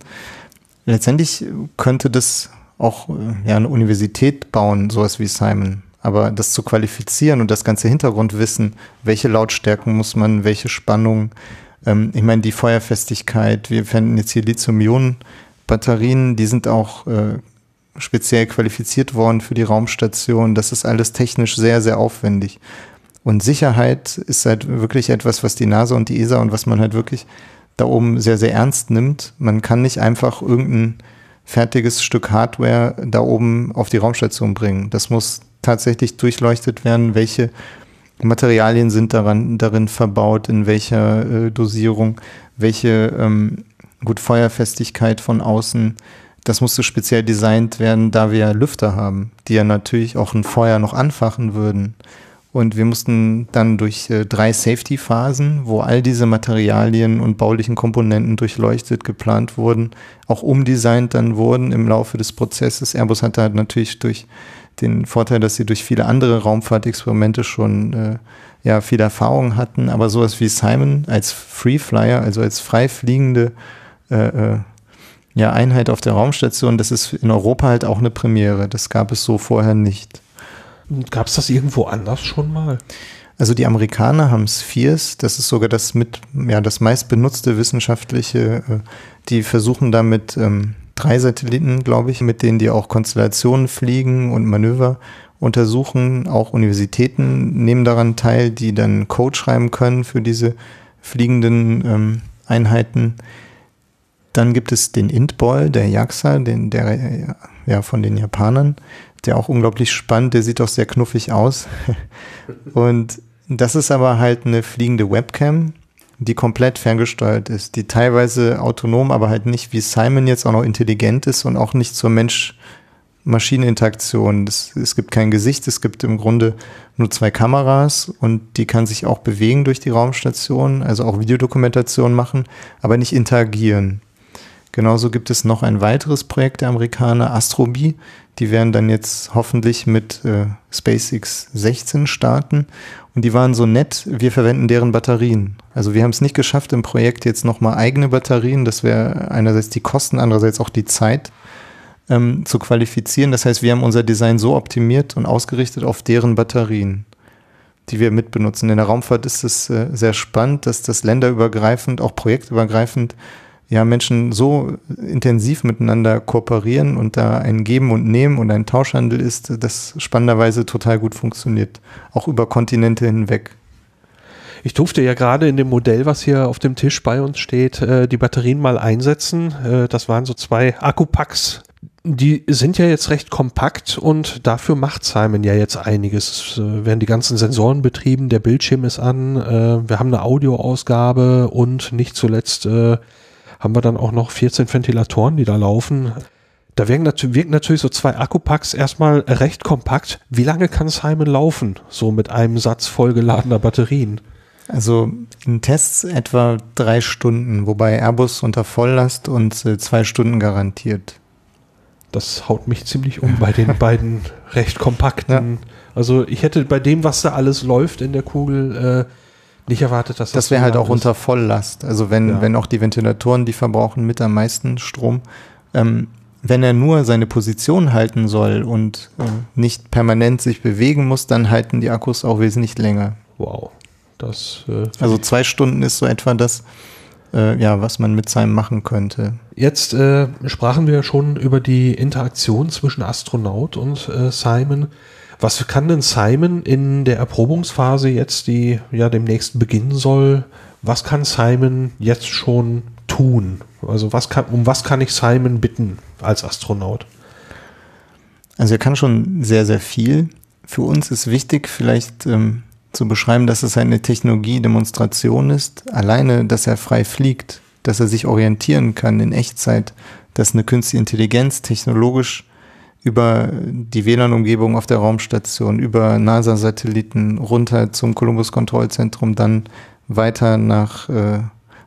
Letztendlich könnte das auch äh, ja, eine Universität bauen, sowas wie Simon. Aber das zu qualifizieren und das ganze Hintergrundwissen, welche Lautstärken muss man, welche Spannungen, ähm, ich meine, die Feuerfestigkeit, wir fänden jetzt hier Lithium-Ionen-Batterien, die sind auch äh, speziell qualifiziert worden für die Raumstation. Das ist alles technisch sehr, sehr aufwendig. Und Sicherheit ist halt wirklich etwas, was die NASA und die ESA und was man halt wirklich da oben sehr, sehr ernst nimmt. Man kann nicht einfach irgendein fertiges Stück Hardware da oben auf die Raumstation bringen. Das muss tatsächlich durchleuchtet werden, welche Materialien sind daran, darin verbaut, in welcher äh, Dosierung, welche ähm, gut Feuerfestigkeit von außen. Das musste speziell designt werden, da wir Lüfter haben, die ja natürlich auch ein Feuer noch anfachen würden. Und wir mussten dann durch äh, drei Safety-Phasen, wo all diese Materialien und baulichen Komponenten durchleuchtet, geplant wurden, auch umdesignt dann wurden im Laufe des Prozesses. Airbus hat da natürlich durch den Vorteil, dass sie durch viele andere Raumfahrtexperimente schon äh, ja, viel Erfahrung hatten, aber sowas wie Simon als Free Flyer, also als frei fliegende äh, äh, ja, Einheit auf der Raumstation, das ist in Europa halt auch eine Premiere. Das gab es so vorher nicht. Gab es das irgendwo anders schon mal? Also die Amerikaner haben Spheres, das ist sogar das mit, ja, das meistbenutzte wissenschaftliche, äh, die versuchen damit ähm, drei Satelliten, glaube ich, mit denen die auch Konstellationen fliegen und Manöver untersuchen. Auch Universitäten nehmen daran teil, die dann Code schreiben können für diese fliegenden ähm, Einheiten. Dann gibt es den Intball, der JAXA, den, der ja von den Japanern, der auch unglaublich spannend, der sieht auch sehr knuffig aus. Und das ist aber halt eine fliegende Webcam, die komplett ferngesteuert ist, die teilweise autonom, aber halt nicht wie Simon jetzt auch noch intelligent ist und auch nicht zur Mensch-Maschinen-Interaktion. Es gibt kein Gesicht, es gibt im Grunde nur zwei Kameras und die kann sich auch bewegen durch die Raumstation, also auch Videodokumentation machen, aber nicht interagieren. Genauso gibt es noch ein weiteres Projekt der Amerikaner, Astrobee. Die werden dann jetzt hoffentlich mit äh, SpaceX 16 starten. Und die waren so nett, wir verwenden deren Batterien. Also wir haben es nicht geschafft, im Projekt jetzt nochmal eigene Batterien, das wäre einerseits die Kosten, andererseits auch die Zeit, ähm, zu qualifizieren. Das heißt, wir haben unser Design so optimiert und ausgerichtet auf deren Batterien, die wir mitbenutzen. In der Raumfahrt ist es äh, sehr spannend, dass das länderübergreifend, auch projektübergreifend ja, Menschen so intensiv miteinander kooperieren und da ein Geben und Nehmen und ein Tauschhandel ist, das spannenderweise total gut funktioniert, auch über Kontinente hinweg. Ich durfte ja gerade in dem Modell, was hier auf dem Tisch bei uns steht, äh, die Batterien mal einsetzen. Äh, das waren so zwei Akkupacks. Die sind ja jetzt recht kompakt und dafür macht Simon ja jetzt einiges. Es äh, werden die ganzen Sensoren betrieben, der Bildschirm ist an, wir haben eine Audioausgabe und nicht zuletzt haben wir dann auch noch 14 Ventilatoren, die da laufen. Da wirken, wirken natürlich so zwei Akkupacks erstmal recht kompakt. Wie lange kann Simon laufen, so mit einem Satz vollgeladener Batterien? Also in Tests etwa drei Stunden, wobei Airbus unter Volllast und äh, zwei Stunden garantiert. Das haut mich ziemlich um bei den beiden recht kompakten. Ja. Also ich hätte bei dem, was da alles läuft in der Kugel, äh, nicht erwartet, dass das. Das wäre halt auch ist. unter Volllast. Also wenn, ja. wenn auch die Ventilatoren, die verbrauchen mit am meisten Strom. Ähm, wenn er nur seine Position halten soll und äh, nicht permanent sich bewegen muss, dann halten die Akkus auch wesentlich länger. Wow. Das, äh, also zwei Stunden ist so etwa das, äh, ja, was man mit seinem machen könnte. Jetzt äh, sprachen wir schon über die Interaktion zwischen Astronaut und äh, Simon. Was kann denn Simon in der Erprobungsphase jetzt, die ja demnächst beginnen soll, was kann Simon jetzt schon tun? Also was kann, um was kann ich Simon bitten als Astronaut? Also er kann schon sehr, sehr viel. Für uns ist wichtig, vielleicht ähm, zu beschreiben, dass es eine Technologiedemonstration ist. Alleine, dass er frei fliegt, dass er sich orientieren kann in Echtzeit, dass eine künstliche Intelligenz technologisch über die WLAN-Umgebung auf der Raumstation, über NASA-Satelliten runter zum Columbus-Kontrollzentrum, dann weiter nach äh,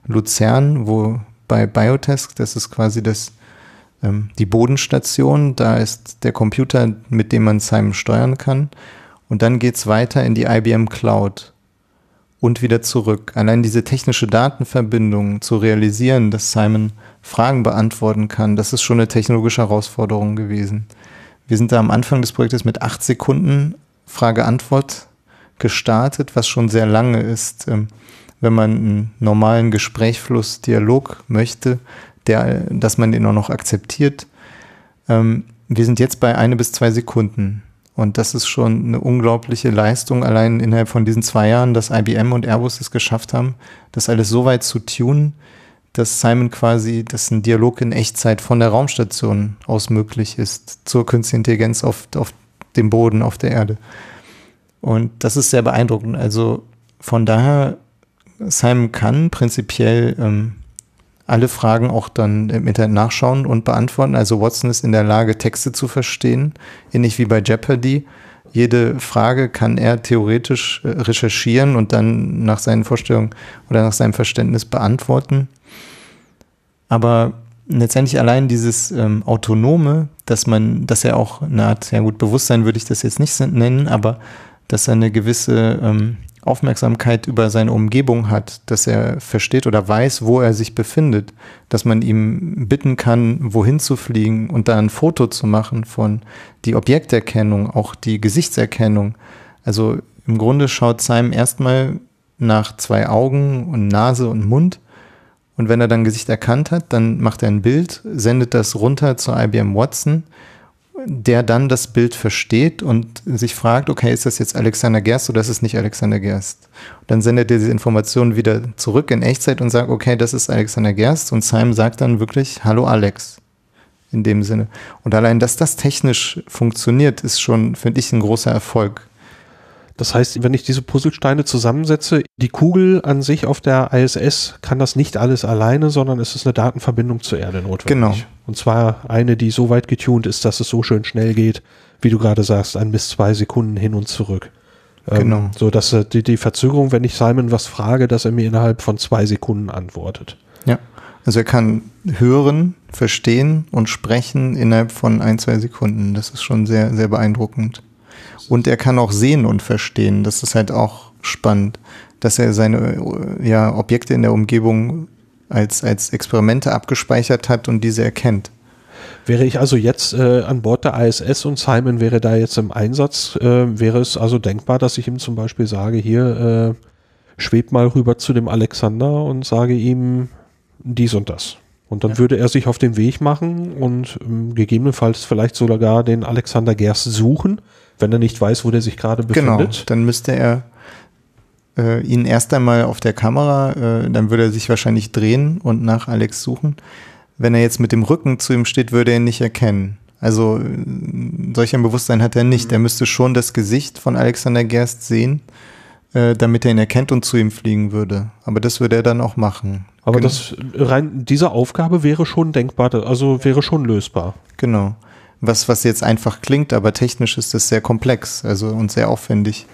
Luzern, wo bei Biotesk, das ist quasi das, ähm, die Bodenstation, da ist der Computer, mit dem man Simon steuern kann. Und dann geht's weiter in die IBM Cloud und wieder zurück. Allein diese technische Datenverbindung zu realisieren, dass Simon Fragen beantworten kann, das ist schon eine technologische Herausforderung gewesen. Wir sind da am Anfang des Projektes mit acht Sekunden Frage-Antwort gestartet, was schon sehr lange ist. Ähm, wenn man einen normalen Gesprächfluss, Dialog möchte, der, dass man den auch noch akzeptiert. Ähm, wir sind jetzt bei eine bis zwei Sekunden. Und das ist schon eine unglaubliche Leistung, allein innerhalb von diesen zwei Jahren, dass IBM und Airbus es geschafft haben, das alles so weit zu tunen, dass Simon quasi, dass ein Dialog in Echtzeit von der Raumstation aus möglich ist zur künstlichen Intelligenz auf, auf dem Boden, auf der Erde. Und das ist sehr beeindruckend. Also von daher, Simon kann prinzipiell ähm, alle Fragen auch dann im Internet nachschauen und beantworten. Also Watson ist in der Lage, Texte zu verstehen, ähnlich wie bei Jeopardy. Jede Frage kann er theoretisch äh, recherchieren und dann nach seinen Vorstellungen oder nach seinem Verständnis beantworten. Aber letztendlich allein dieses ähm, Autonome, dass man, dass er auch eine Art, ja gut, Bewusstsein würde ich das jetzt nicht nennen, aber dass er eine gewisse ähm, Aufmerksamkeit über seine Umgebung hat, dass er versteht oder weiß, wo er sich befindet, dass man ihm bitten kann, wohin zu fliegen und da ein Foto zu machen von die Objekterkennung, auch die Gesichtserkennung. Also im Grunde schaut Simon erstmal nach zwei Augen und Nase und Mund Und wenn er dann Gesicht erkannt hat, dann macht er ein Bild, sendet das runter zu IBM Watson, der dann das Bild versteht und sich fragt, okay, ist das jetzt Alexander Gerst oder ist es nicht Alexander Gerst? Dann sendet er diese Informationen wieder zurück in Echtzeit und sagt, okay, das ist Alexander Gerst und Simon sagt dann wirklich, hallo Alex. In dem Sinne. Und allein, dass das technisch funktioniert, ist schon, finde ich, ein großer Erfolg. Das heißt, wenn ich diese Puzzlesteine zusammensetze, die Kugel an sich auf der ISS kann das nicht alles alleine, sondern es ist eine Datenverbindung zur Erde notwendig. Genau. Und zwar eine, die so weit getunt ist, dass es so schön schnell geht, wie du gerade sagst, ein bis zwei Sekunden hin und zurück. Ähm, genau. Ähm, so dass die, die Verzögerung, wenn ich Simon was frage, dass er mir innerhalb von zwei Sekunden antwortet. Ja. Also er kann hören, verstehen und sprechen innerhalb von ein, zwei Sekunden. Das ist schon sehr, sehr beeindruckend. Und er kann auch sehen und verstehen. Das ist halt auch spannend, dass er seine ja, Objekte in der Umgebung als, als Experimente abgespeichert hat und diese erkennt. Wäre ich also jetzt äh, an Bord der ISS und Simon wäre da jetzt im Einsatz, äh, wäre es also denkbar, dass ich ihm zum Beispiel sage, hier äh, schweb mal rüber zu dem Alexander und sage ihm dies und das. Und dann ja. würde er sich auf den Weg machen und ähm, gegebenenfalls vielleicht sogar den Alexander Gers suchen wenn er nicht weiß, wo der sich gerade genau, befindet. Genau, dann müsste er äh, ihn erst einmal auf der Kamera, äh, dann würde er sich wahrscheinlich drehen und nach Alex suchen. Wenn er jetzt mit dem Rücken zu ihm steht, würde er ihn nicht erkennen. Also äh, solch ein Bewusstsein hat er nicht. Er müsste schon das Gesicht von Alexander Gerst sehen, äh, damit er ihn erkennt und zu ihm fliegen würde. Aber das würde er dann auch machen. Aber genau. das rein diese Aufgabe wäre schon denkbar, also wäre schon lösbar. Genau was, was jetzt einfach klingt, aber technisch ist das sehr komplex also und sehr aufwendig.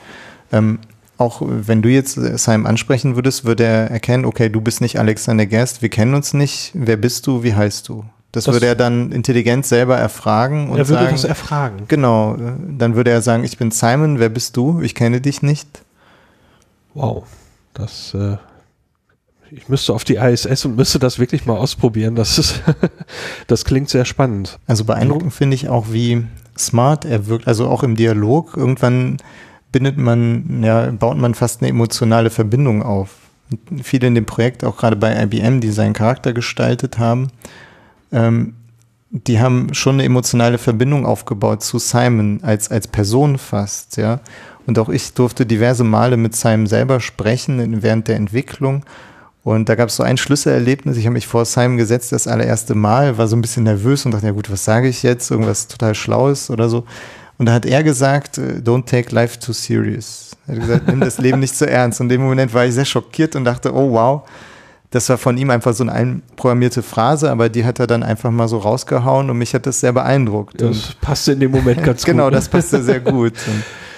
Ähm, auch wenn du jetzt Simon ansprechen würdest, würde er erkennen, okay, du bist nicht Alexander Gerst, wir kennen uns nicht, wer bist du, wie heißt du? Das, das würde er dann intelligent selber erfragen und er würde sagen, das erfragen. Genau, dann würde er sagen, ich bin Simon, wer bist du? Ich kenne dich nicht. Wow, das äh, ich müsste auf die ISS und müsste das wirklich mal ausprobieren. Das ist, das klingt sehr spannend. Also beeindruckend finde ich auch, wie smart er wirkt. Also auch im Dialog. Irgendwann bindet man, ja, baut man fast eine emotionale Verbindung auf. Und viele in dem Projekt, auch gerade bei IBM, die seinen Charakter gestaltet haben, ähm, die haben schon eine emotionale Verbindung aufgebaut zu Simon als, als Person fast, ja. Und auch ich durfte diverse Male mit Simon selber sprechen während der Entwicklung. Und da gab es so ein Schlüsselerlebnis. Ich habe mich vor Simon gesetzt, das allererste Mal, war so ein bisschen nervös und dachte, ja gut, was sage ich jetzt? Irgendwas total Schlaues oder so. Und da hat er gesagt, äh, don't take life too serious. Er hat gesagt, nimm das Leben nicht zu ernst. Und in dem Moment war ich sehr schockiert und dachte, oh wow, das war von ihm einfach so eine einprogrammierte Phrase, aber die hat er dann einfach mal so rausgehauen und mich hat das sehr beeindruckt. Das und passte in dem Moment ganz genau, gut. Genau, das passte sehr gut.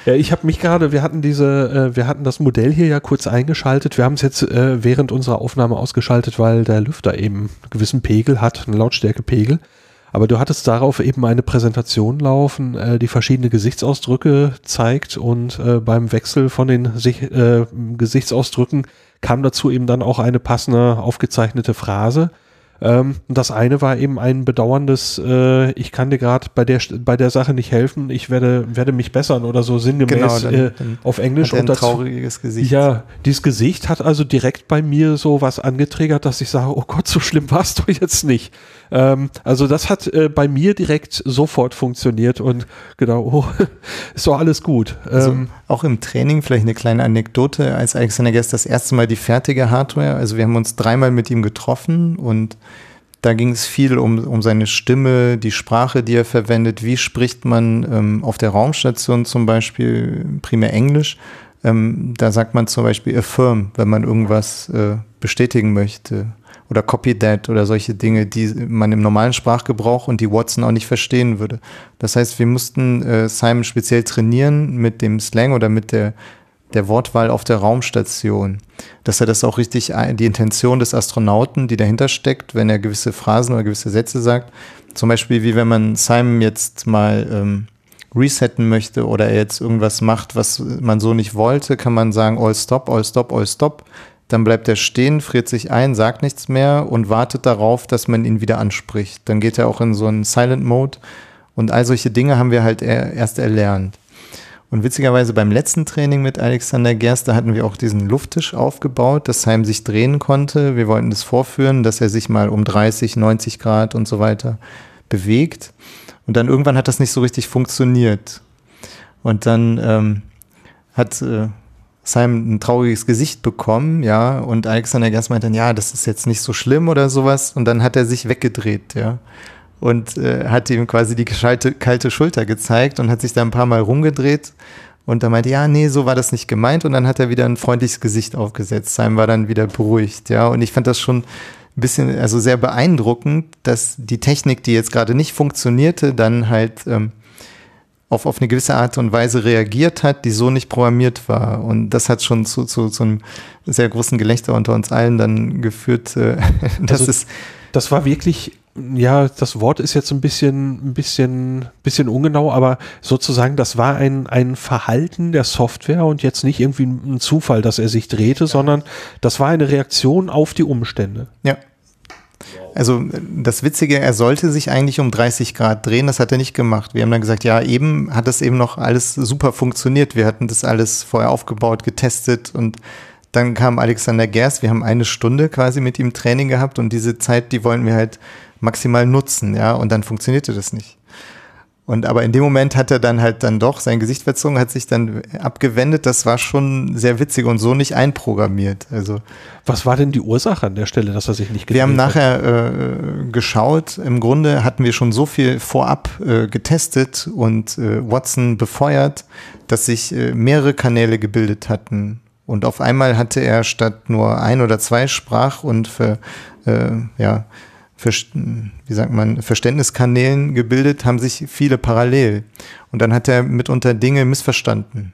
Ja, ich habe mich gerade, wir hatten diese, äh, wir hatten das Modell hier ja kurz eingeschaltet. Wir haben es jetzt äh, während unserer Aufnahme ausgeschaltet, weil der Lüfter eben einen gewissen Pegel hat, einen Lautstärkepegel. Aber du hattest darauf eben eine Präsentation laufen, äh, die verschiedene Gesichtsausdrücke zeigt und äh, beim Wechsel von den äh, Gesichtsausdrücken kam dazu eben dann auch eine passende aufgezeichnete Phrase. Ähm, das eine war eben ein bedauerndes, äh, ich kann dir gerade bei der, bei der Sache nicht helfen, ich werde, werde mich bessern oder so sinngemäß genau, dann, äh, dann auf Englisch. Hat und ein trauriges Gesicht. Ja, dieses Gesicht hat also direkt bei mir so was angetriggert, dass ich sage, oh Gott, so schlimm warst du jetzt nicht. Ähm, also das hat äh, bei mir direkt sofort funktioniert und genau, oh, ist doch alles gut. Also ähm, auch im Training vielleicht eine kleine Anekdote, als Alexander Guest das erste Mal die fertige Hardware, also wir haben uns dreimal mit ihm getroffen und da ging es viel um, um seine Stimme, die Sprache, die er verwendet. Wie spricht man ähm, auf der Raumstation zum Beispiel primär Englisch? Ähm, da sagt man zum Beispiel affirm, wenn man irgendwas äh, bestätigen möchte oder Copy That oder solche Dinge, die man im normalen Sprachgebrauch und die Watson auch nicht verstehen würde. Das heißt, wir mussten äh, Simon speziell trainieren mit dem Slang oder mit der, der Wortwahl auf der Raumstation, dass er das auch richtig, die Intention des Astronauten, die dahinter steckt, wenn er gewisse Phrasen oder gewisse Sätze sagt, zum Beispiel wie wenn man Simon jetzt mal ähm, resetten möchte oder er jetzt irgendwas macht, was man so nicht wollte, kann man sagen, all stop, all stop, all stop dann bleibt er stehen, friert sich ein, sagt nichts mehr und wartet darauf, dass man ihn wieder anspricht. Dann geht er auch in so einen Silent Mode und all solche Dinge haben wir halt erst erlernt. Und witzigerweise beim letzten Training mit Alexander Gerst, da hatten wir auch diesen Lufttisch aufgebaut, dass Heim sich drehen konnte. Wir wollten das vorführen, dass er sich mal um 30, 90 Grad und so weiter bewegt. Und dann irgendwann hat das nicht so richtig funktioniert. Und dann ähm, hat äh, Simon ein trauriges Gesicht bekommen, ja, und Alexander Gerst meinte dann, ja, das ist jetzt nicht so schlimm oder sowas. Und dann hat er sich weggedreht, ja und äh, hat ihm quasi die kalte, kalte Schulter gezeigt und hat sich da ein paar Mal rumgedreht. Und da meinte, ja, nee, so war das nicht gemeint. Und dann hat er wieder ein freundliches Gesicht aufgesetzt. Simon war dann wieder beruhigt, ja. Und ich fand das schon ein bisschen, also sehr beeindruckend, dass die Technik, die jetzt gerade nicht funktionierte, dann halt ähm, auf, auf eine gewisse Art und Weise reagiert hat, die so nicht programmiert war. Und das hat schon zu, zu, zu einem sehr großen Gelächter unter uns allen dann geführt. Äh, das also, ist das war wirklich ja, das Wort ist jetzt ein bisschen, ein bisschen, bisschen ungenau, aber sozusagen, das war ein, ein Verhalten der Software und jetzt nicht irgendwie ein Zufall, dass er sich drehte, sondern das war eine Reaktion auf die Umstände. Ja. Also das Witzige, er sollte sich eigentlich um 30 Grad drehen, das hat er nicht gemacht. Wir haben dann gesagt, ja, eben hat das eben noch alles super funktioniert. Wir hatten das alles vorher aufgebaut, getestet und dann kam Alexander Gerst. Wir haben eine Stunde quasi mit ihm Training gehabt und diese Zeit, die wollen wir halt maximal nutzen, ja, und dann funktionierte das nicht. Und aber in dem Moment hat er dann halt dann doch sein Gesicht verzogen, hat sich dann abgewendet. Das war schon sehr witzig und so nicht einprogrammiert. Also was war denn die Ursache an der Stelle, dass er sich nicht Wir haben nachher äh, geschaut. Im Grunde hatten wir schon so viel vorab äh, getestet und äh, Watson befeuert, dass sich äh, mehrere Kanäle gebildet hatten. Und auf einmal hatte er statt nur ein oder zwei Sprach- und für, äh, ja, wie sagt man, Verständniskanälen gebildet, haben sich viele parallel. Und dann hat er mitunter Dinge missverstanden.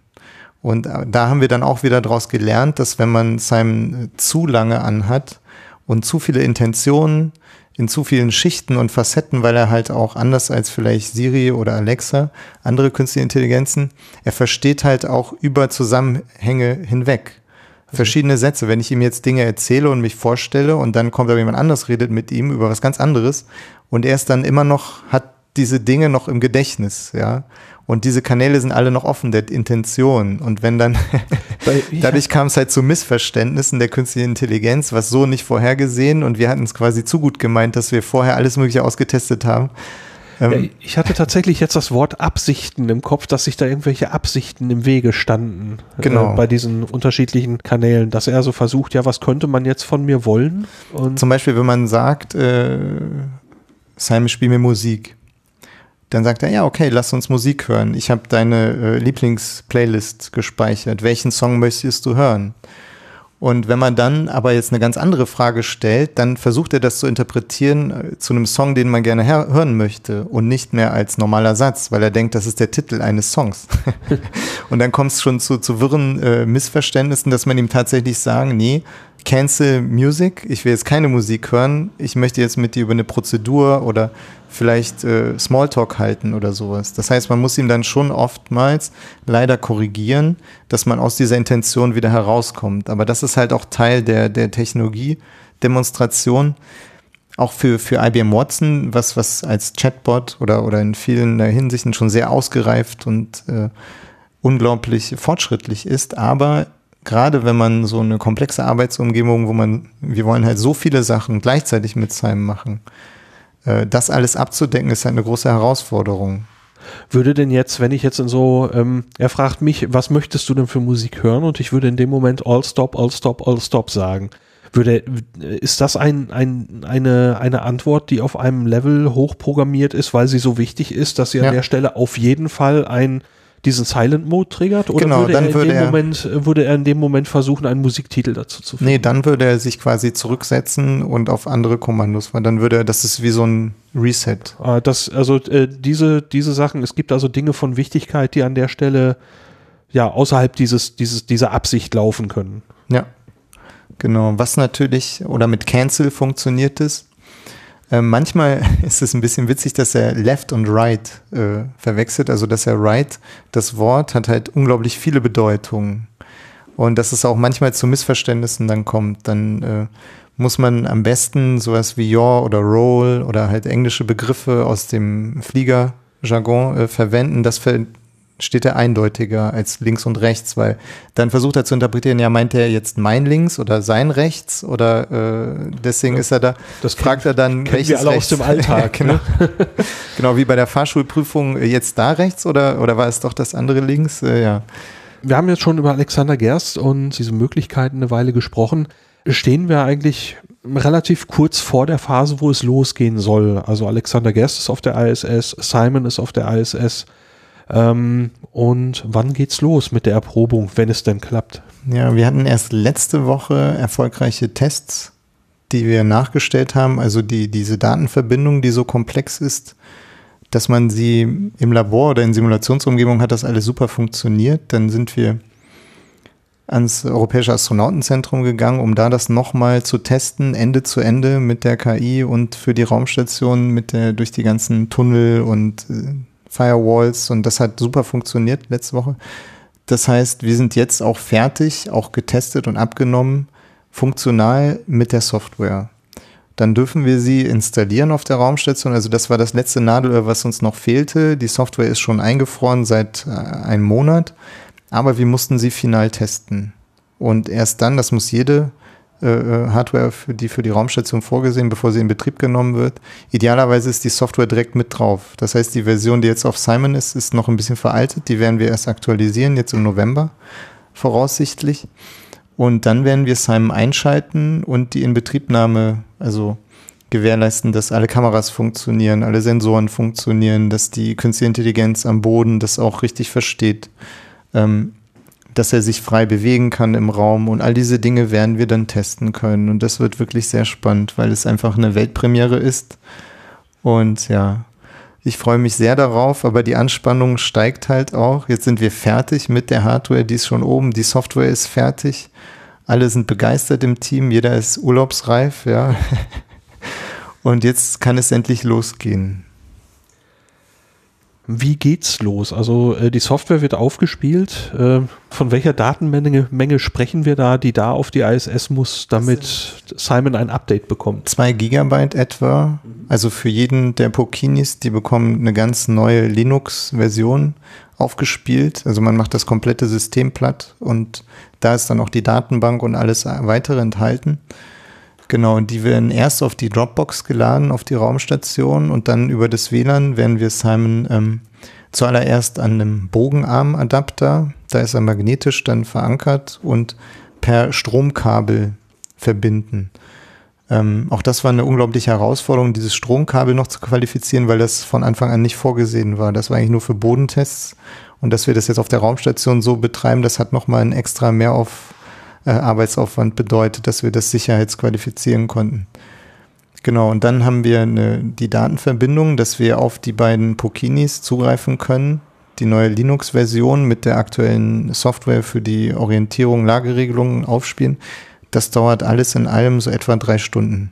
Und äh, da haben wir dann auch wieder daraus gelernt, dass wenn man Simon äh, zu lange anhat und zu viele Intentionen in zu vielen Schichten und Facetten, weil er halt auch anders als vielleicht Siri oder Alexa, andere künstliche Intelligenzen, er versteht halt auch über Zusammenhänge hinweg verschiedene Sätze. Wenn ich ihm jetzt Dinge erzähle und mich vorstelle und dann kommt aber jemand anders, redet mit ihm über was ganz anderes und er ist dann immer noch, hat diese Dinge noch im Gedächtnis, ja. Und diese Kanäle sind alle noch offen der Intention. Und wenn dann, dadurch kam es halt zu Missverständnissen der künstlichen Intelligenz, was so nicht vorhergesehen und wir hatten es quasi zu gut gemeint, dass wir vorher alles Mögliche ausgetestet haben. Ähm, ich hatte tatsächlich jetzt das Wort Absichten im Kopf, dass sich da irgendwelche Absichten im Wege standen äh, genau. Äh, bei diesen unterschiedlichen Kanälen, dass er so versucht, ja, was könnte man jetzt von mir wollen? Und Zum Beispiel, wenn man sagt, äh, Simon, spiel mir Musik. Dann sagt er, ja, okay, lass uns Musik hören. Ich habe deine äh, Lieblingsplaylist gespeichert. Welchen Song möchtest du hören? Und wenn man dann aber jetzt eine ganz andere Frage stellt, dann versucht er das zu interpretieren äh, zu einem Song, den man gerne hören möchte und nicht mehr als normaler Satz, weil er denkt, das ist der Titel eines Songs. und dann kommt es schon zu, zu wirren äh, Missverständnissen, dass man ihm tatsächlich sagen, nee, cancel Music, ich will jetzt keine Musik hören, ich möchte jetzt mit dir über eine Prozedur oder vielleicht äh, Smalltalk halten oder sowas. Das heißt, man muss ihm dann schon oftmals leider korrigieren, dass man aus dieser Intention wieder herauskommt. Aber das ist halt auch Teil der, der Technologie-Demonstration. Auch für, für IBM Watson, was, was als Chatbot oder, oder in vielen Hinsichten schon sehr ausgereift und äh, unglaublich fortschrittlich ist. Aber gerade wenn man so eine komplexe Arbeitsumgebung, wo man, wir wollen halt so viele Sachen gleichzeitig mit Simon machen, äh, das alles abzudecken, ist halt eine große Herausforderung. Würde denn jetzt, wenn ich jetzt in so, ähm, er fragt mich, was möchtest du denn für Musik hören? Und ich würde in dem Moment All Stop, All Stop, All Stop sagen. Würde, ist das ein, ein, eine, eine Antwort, die auf einem Level hochprogrammiert ist, weil sie so wichtig ist, dass sie ja. an der Stelle auf jeden Fall ein diesen Silent Mode triggert? Oder genau, würde, dann er würde er, Moment, würde er in dem Moment versuchen, einen Musiktitel dazu zu finden? Nee, dann würde er sich quasi zurücksetzen und auf andere Kommandos, weil dann würde er, das ist wie so ein Reset. Ah, das, also äh, diese, diese Sachen, es gibt also Dinge von Wichtigkeit, die an der Stelle ja außerhalb dieses, dieses, dieser Absicht laufen können. Ja. Genau. Was natürlich, oder mit Cancel funktioniert es, äh, manchmal ist es ein bisschen witzig, dass er Left und Right äh, verwechselt. Also, dass er Right, das Wort, hat halt unglaublich viele Bedeutungen. Und dass es auch manchmal zu Missverständnissen dann kommt. Dann äh, muss man am besten sowas wie Yaw oder Roll oder halt englische Begriffe aus dem Fliegerjargon äh, verwenden. Das ver steht er eindeutiger als links und rechts, weil dann versucht er zu interpretieren, ja, meint er jetzt mein links oder sein rechts oder äh, deswegen ja, ist er da, das fragt er dann, welches wir alle rechts? aus dem Alltag. genau. genau, wie bei der Fahrschulprüfung, äh, jetzt da rechts oder, oder war es doch das andere links? Äh, ja. Wir haben jetzt schon über Alexander Gerst und diese Möglichkeiten eine Weile gesprochen. Stehen wir eigentlich relativ kurz vor der Phase, wo es losgehen soll. Also Alexander Gerst ist auf der ISS, Simon ist auf der ISS. Ähm, und wann geht's los mit der Erprobung, wenn es denn klappt? Ja, wir hatten erst letzte Woche erfolgreiche Tests, die wir nachgestellt haben. Also die, diese Datenverbindung, die so komplex ist, dass man sie im Labor oder in Simulationsumgebung hat das alles super funktioniert. Dann sind wir ans Europäische Astronautenzentrum gegangen, um da das nochmal zu testen, Ende zu Ende mit der KI und für die Raumstation mit der durch die ganzen Tunnel und äh, Firewalls und das hat super funktioniert letzte Woche. Das heißt, wir sind jetzt auch fertig, auch getestet und abgenommen, funktional mit der Software. Dann dürfen wir sie installieren auf der Raumstation. Also das war das letzte Nadelöhr, was uns noch fehlte. Die Software ist schon eingefroren seit äh, einem Monat, aber wir mussten sie final testen. Und erst dann, das muss jede Hardware, für die für die Raumstation vorgesehen, bevor sie in Betrieb genommen wird. Idealerweise ist die Software direkt mit drauf. Das heißt, die Version, die jetzt auf Simon ist, ist noch ein bisschen veraltet. Die werden wir erst aktualisieren, jetzt im November voraussichtlich. Und dann werden wir Simon einschalten und die Inbetriebnahme, also gewährleisten, dass alle Kameras funktionieren, alle Sensoren funktionieren, dass die künstliche Intelligenz am Boden das auch richtig versteht. Ähm, dass er sich frei bewegen kann im Raum und all diese Dinge werden wir dann testen können. Und das wird wirklich sehr spannend, weil es einfach eine Weltpremiere ist. Und ja, ich freue mich sehr darauf, aber die Anspannung steigt halt auch. Jetzt sind wir fertig mit der Hardware, die ist schon oben, die Software ist fertig. Alle sind begeistert im Team, jeder ist urlaubsreif, ja. Und jetzt kann es endlich losgehen. Wie geht's los? Also äh, die Software wird aufgespielt. Äh, von welcher Datenmenge Menge sprechen wir da, die da auf die ISS muss, damit Simon ein Update bekommt? Zwei Gigabyte etwa. Also für jeden der Pokinis, die bekommen eine ganz neue Linux-Version aufgespielt. Also man macht das komplette System platt und da ist dann auch die Datenbank und alles weitere enthalten. Genau, und die werden erst auf die Dropbox geladen, auf die Raumstation und dann über das WLAN werden wir Simon ähm, zuallererst an einem Bogenarmadapter, da ist er magnetisch dann verankert und per Stromkabel verbinden. Ähm, auch das war eine unglaubliche Herausforderung, dieses Stromkabel noch zu qualifizieren, weil das von Anfang an nicht vorgesehen war. Das war eigentlich nur für Bodentests und dass wir das jetzt auf der Raumstation so betreiben, das hat nochmal ein extra Mehrauf äh, Arbeitsaufwand bedeutet, dass wir das sicherheitsqualifizieren konnten. Genau, und dann haben wir eine, die Datenverbindung, dass wir auf die beiden Pokinis zugreifen können. Die neue Linux-Version mit der aktuellen Software für die Orientierung, Lageregelungen aufspielen. Das dauert alles in allem so etwa drei Stunden.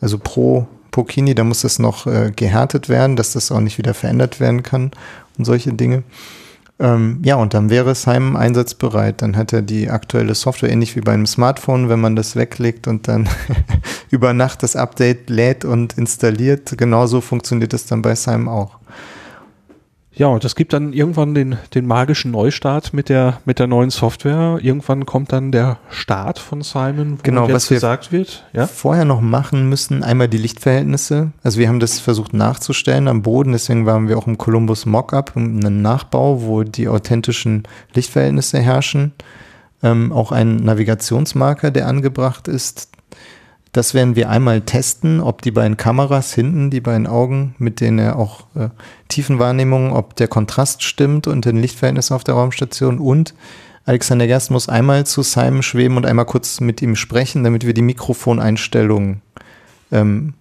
Also pro Pokini, da muss das noch äh, gehärtet werden, dass das auch nicht wieder verändert werden kann und solche Dinge. Ähm, ja, und dann wäre Simon einsatzbereit. Dann hat er die aktuelle Software, ähnlich wie bei einem Smartphone, wenn man das weglegt und dann über Nacht das Update lädt und installiert. Genauso funktioniert es dann bei Simon auch. Ja, und es gibt dann irgendwann den, den magischen Neustart mit der, mit der neuen Software. Irgendwann kommt dann der Start von Simon, wo genau, jetzt was gesagt wird. Ja? Vorher noch machen müssen, einmal die Lichtverhältnisse. Also wir haben das versucht nachzustellen am Boden, deswegen waren wir auch im Columbus Mockup, einem Nachbau, wo die authentischen Lichtverhältnisse herrschen. Ähm, auch ein Navigationsmarker, der angebracht ist, das werden wir einmal testen, ob die beiden Kameras hinten, die beiden Augen, mit denen er auch äh, Tiefenwahrnehmungen, ob der Kontrast stimmt und den Lichtverhältnissen auf der Raumstation. Und Alexander Gerst muss einmal zu Simon schweben und einmal kurz mit ihm sprechen, damit wir die Mikrofoneinstellungen ähm,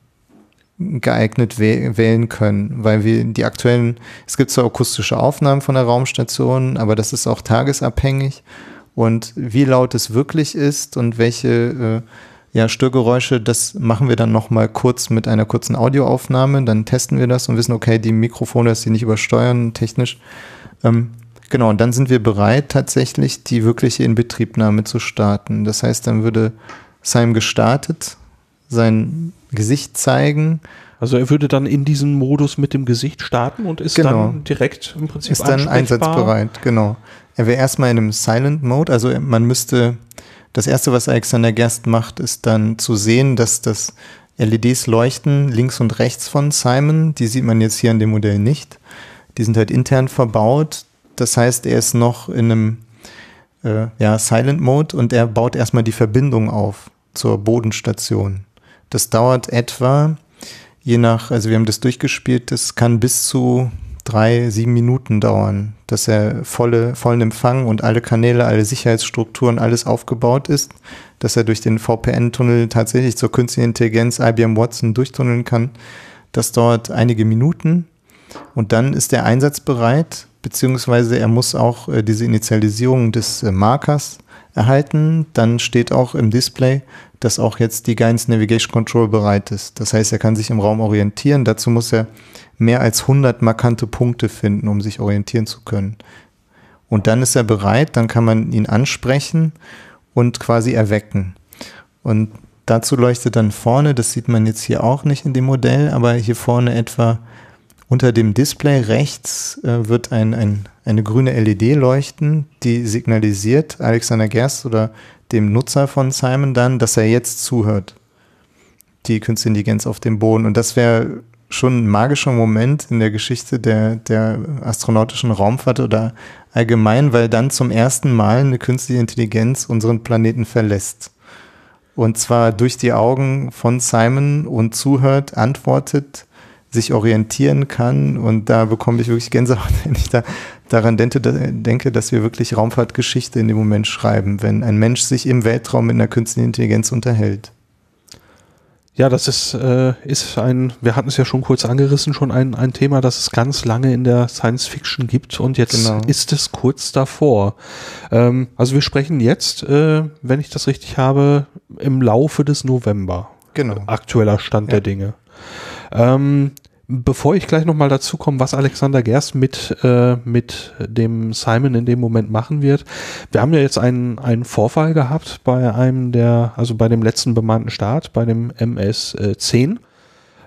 geeignet wählen können, weil wir die aktuellen, es gibt zwar akustische Aufnahmen von der Raumstation, aber das ist auch tagesabhängig und wie laut es wirklich ist und welche äh, ja, Störgeräusche, das machen wir dann nochmal kurz mit einer kurzen Audioaufnahme. Dann testen wir das und wissen, okay, die Mikrofone, dass sie nicht übersteuern, technisch. Ähm, genau, und dann sind wir bereit, tatsächlich die wirkliche Inbetriebnahme zu starten. Das heißt, dann würde Simon gestartet, sein Gesicht zeigen Also er würde dann in diesen Modus mit dem Gesicht starten und ist genau. dann direkt im Prinzip Ist dann einsatzbereit, genau. Er wäre erstmal in einem Silent Mode, also man müsste, das erste, was Alexander Gerst macht, ist dann zu sehen, dass das LEDs leuchten links und rechts von Simon. Die sieht man jetzt hier an dem Modell nicht. Die sind halt intern verbaut. Das heißt, er ist noch in einem äh, ja, Silent Mode und er baut erstmal die Verbindung auf zur Bodenstation. Das dauert etwa, je nach, also wir haben das durchgespielt, das kann bis zu drei, sieben Minuten dauern, dass er volle, vollen Empfang und alle Kanäle, alle Sicherheitsstrukturen, alles aufgebaut ist, dass er durch den VPN-Tunnel tatsächlich zur künstlichen Intelligenz IBM Watson durchtunneln kann. Das dauert einige Minuten und dann ist er einsatzbereit, beziehungsweise er muss auch äh, diese Initialisierung des äh, Markers erhalten. Dann steht auch im Display, dass auch jetzt die Guidance Navigation Control bereit ist. Das heißt, er kann sich im Raum orientieren. Dazu muss er mehr als 100 markante Punkte finden, um sich orientieren zu können. Und dann ist er bereit, dann kann man ihn ansprechen und quasi erwecken. Und dazu leuchtet dann vorne, das sieht man jetzt hier auch nicht in dem Modell, aber hier vorne etwa unter dem Display rechts äh, wird ein, ein, eine grüne LED leuchten, die signalisiert Alexander Gerst oder dem Nutzer von Simon dann, dass er jetzt zuhört. Die Künstliche Intelligenz auf dem Boden. Und das wäre schon ein magischer Moment in der Geschichte der, der astronautischen Raumfahrt oder allgemein, weil dann zum ersten Mal eine künstliche Intelligenz unseren Planeten verlässt. Und zwar durch die Augen von Simon und zuhört, antwortet, sich orientieren kann. Und da bekomme ich wirklich Gänsehaut, wenn ich da daran denke, denke, dass wir wirklich Raumfahrtgeschichte in dem Moment schreiben, wenn ein Mensch sich im Weltraum mit einer künstlichen Intelligenz unterhält. Ja, das ist, äh, ist ein, wir hatten es ja schon kurz angerissen, schon ein, ein Thema, das es ganz lange in der Science Fiction gibt und jetzt genau. ist es kurz davor. Ähm, also wir sprechen jetzt, äh, wenn ich das richtig habe, im Laufe des November. Genau. Aktueller Stand ja. der Dinge. Ähm, Bevor ich gleich nochmal dazu komme, was Alexander Gerst mit, äh, mit dem Simon in dem Moment machen wird. Wir haben ja jetzt einen, einen Vorfall gehabt bei einem der, also bei dem letzten bemannten Start, bei dem MS-10.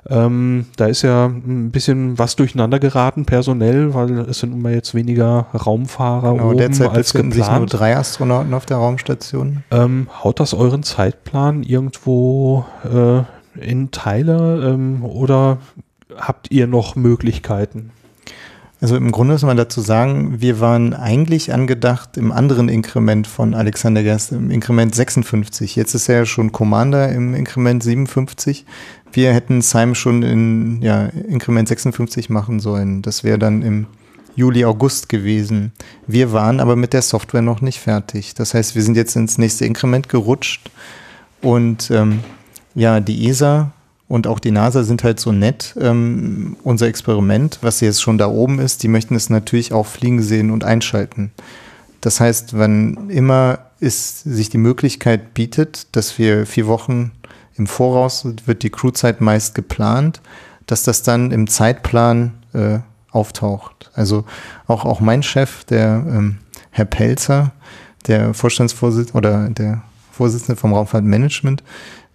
Ähm, da ist ja ein bisschen was durcheinander geraten, personell, weil es sind immer jetzt weniger Raumfahrer genau, oben derzeit als geplant. sich nur drei Astronauten auf der Raumstation. Ähm, haut das euren Zeitplan irgendwo äh, in Teile ähm, oder habt ihr noch Möglichkeiten? Also im Grunde muss man dazu sagen, wir waren eigentlich angedacht im anderen Inkrement von Alexander Gerst, im Inkrement 56. Jetzt ist er ja schon Commander im Inkrement 57. Wir hätten Simon schon in ja, Inkrement 56 machen sollen. Das wäre dann im Juli, August gewesen. Wir waren aber mit der Software noch nicht fertig. Das heißt, wir sind jetzt ins nächste Inkrement gerutscht und ähm, ja, die ESA und auch die NASA sind halt so nett. Ähm, unser Experiment, was jetzt schon da oben ist, die möchten es natürlich auch fliegen sehen und einschalten. Das heißt, wenn immer es sich die Möglichkeit bietet, dass wir vier Wochen im Voraus wird die Crewzeit meist geplant, dass das dann im Zeitplan äh, auftaucht. Also auch, auch mein Chef, der ähm, Herr Pelzer, der Vorstandsvorsitzende oder der Vorsitzende vom Raumfahrtmanagement,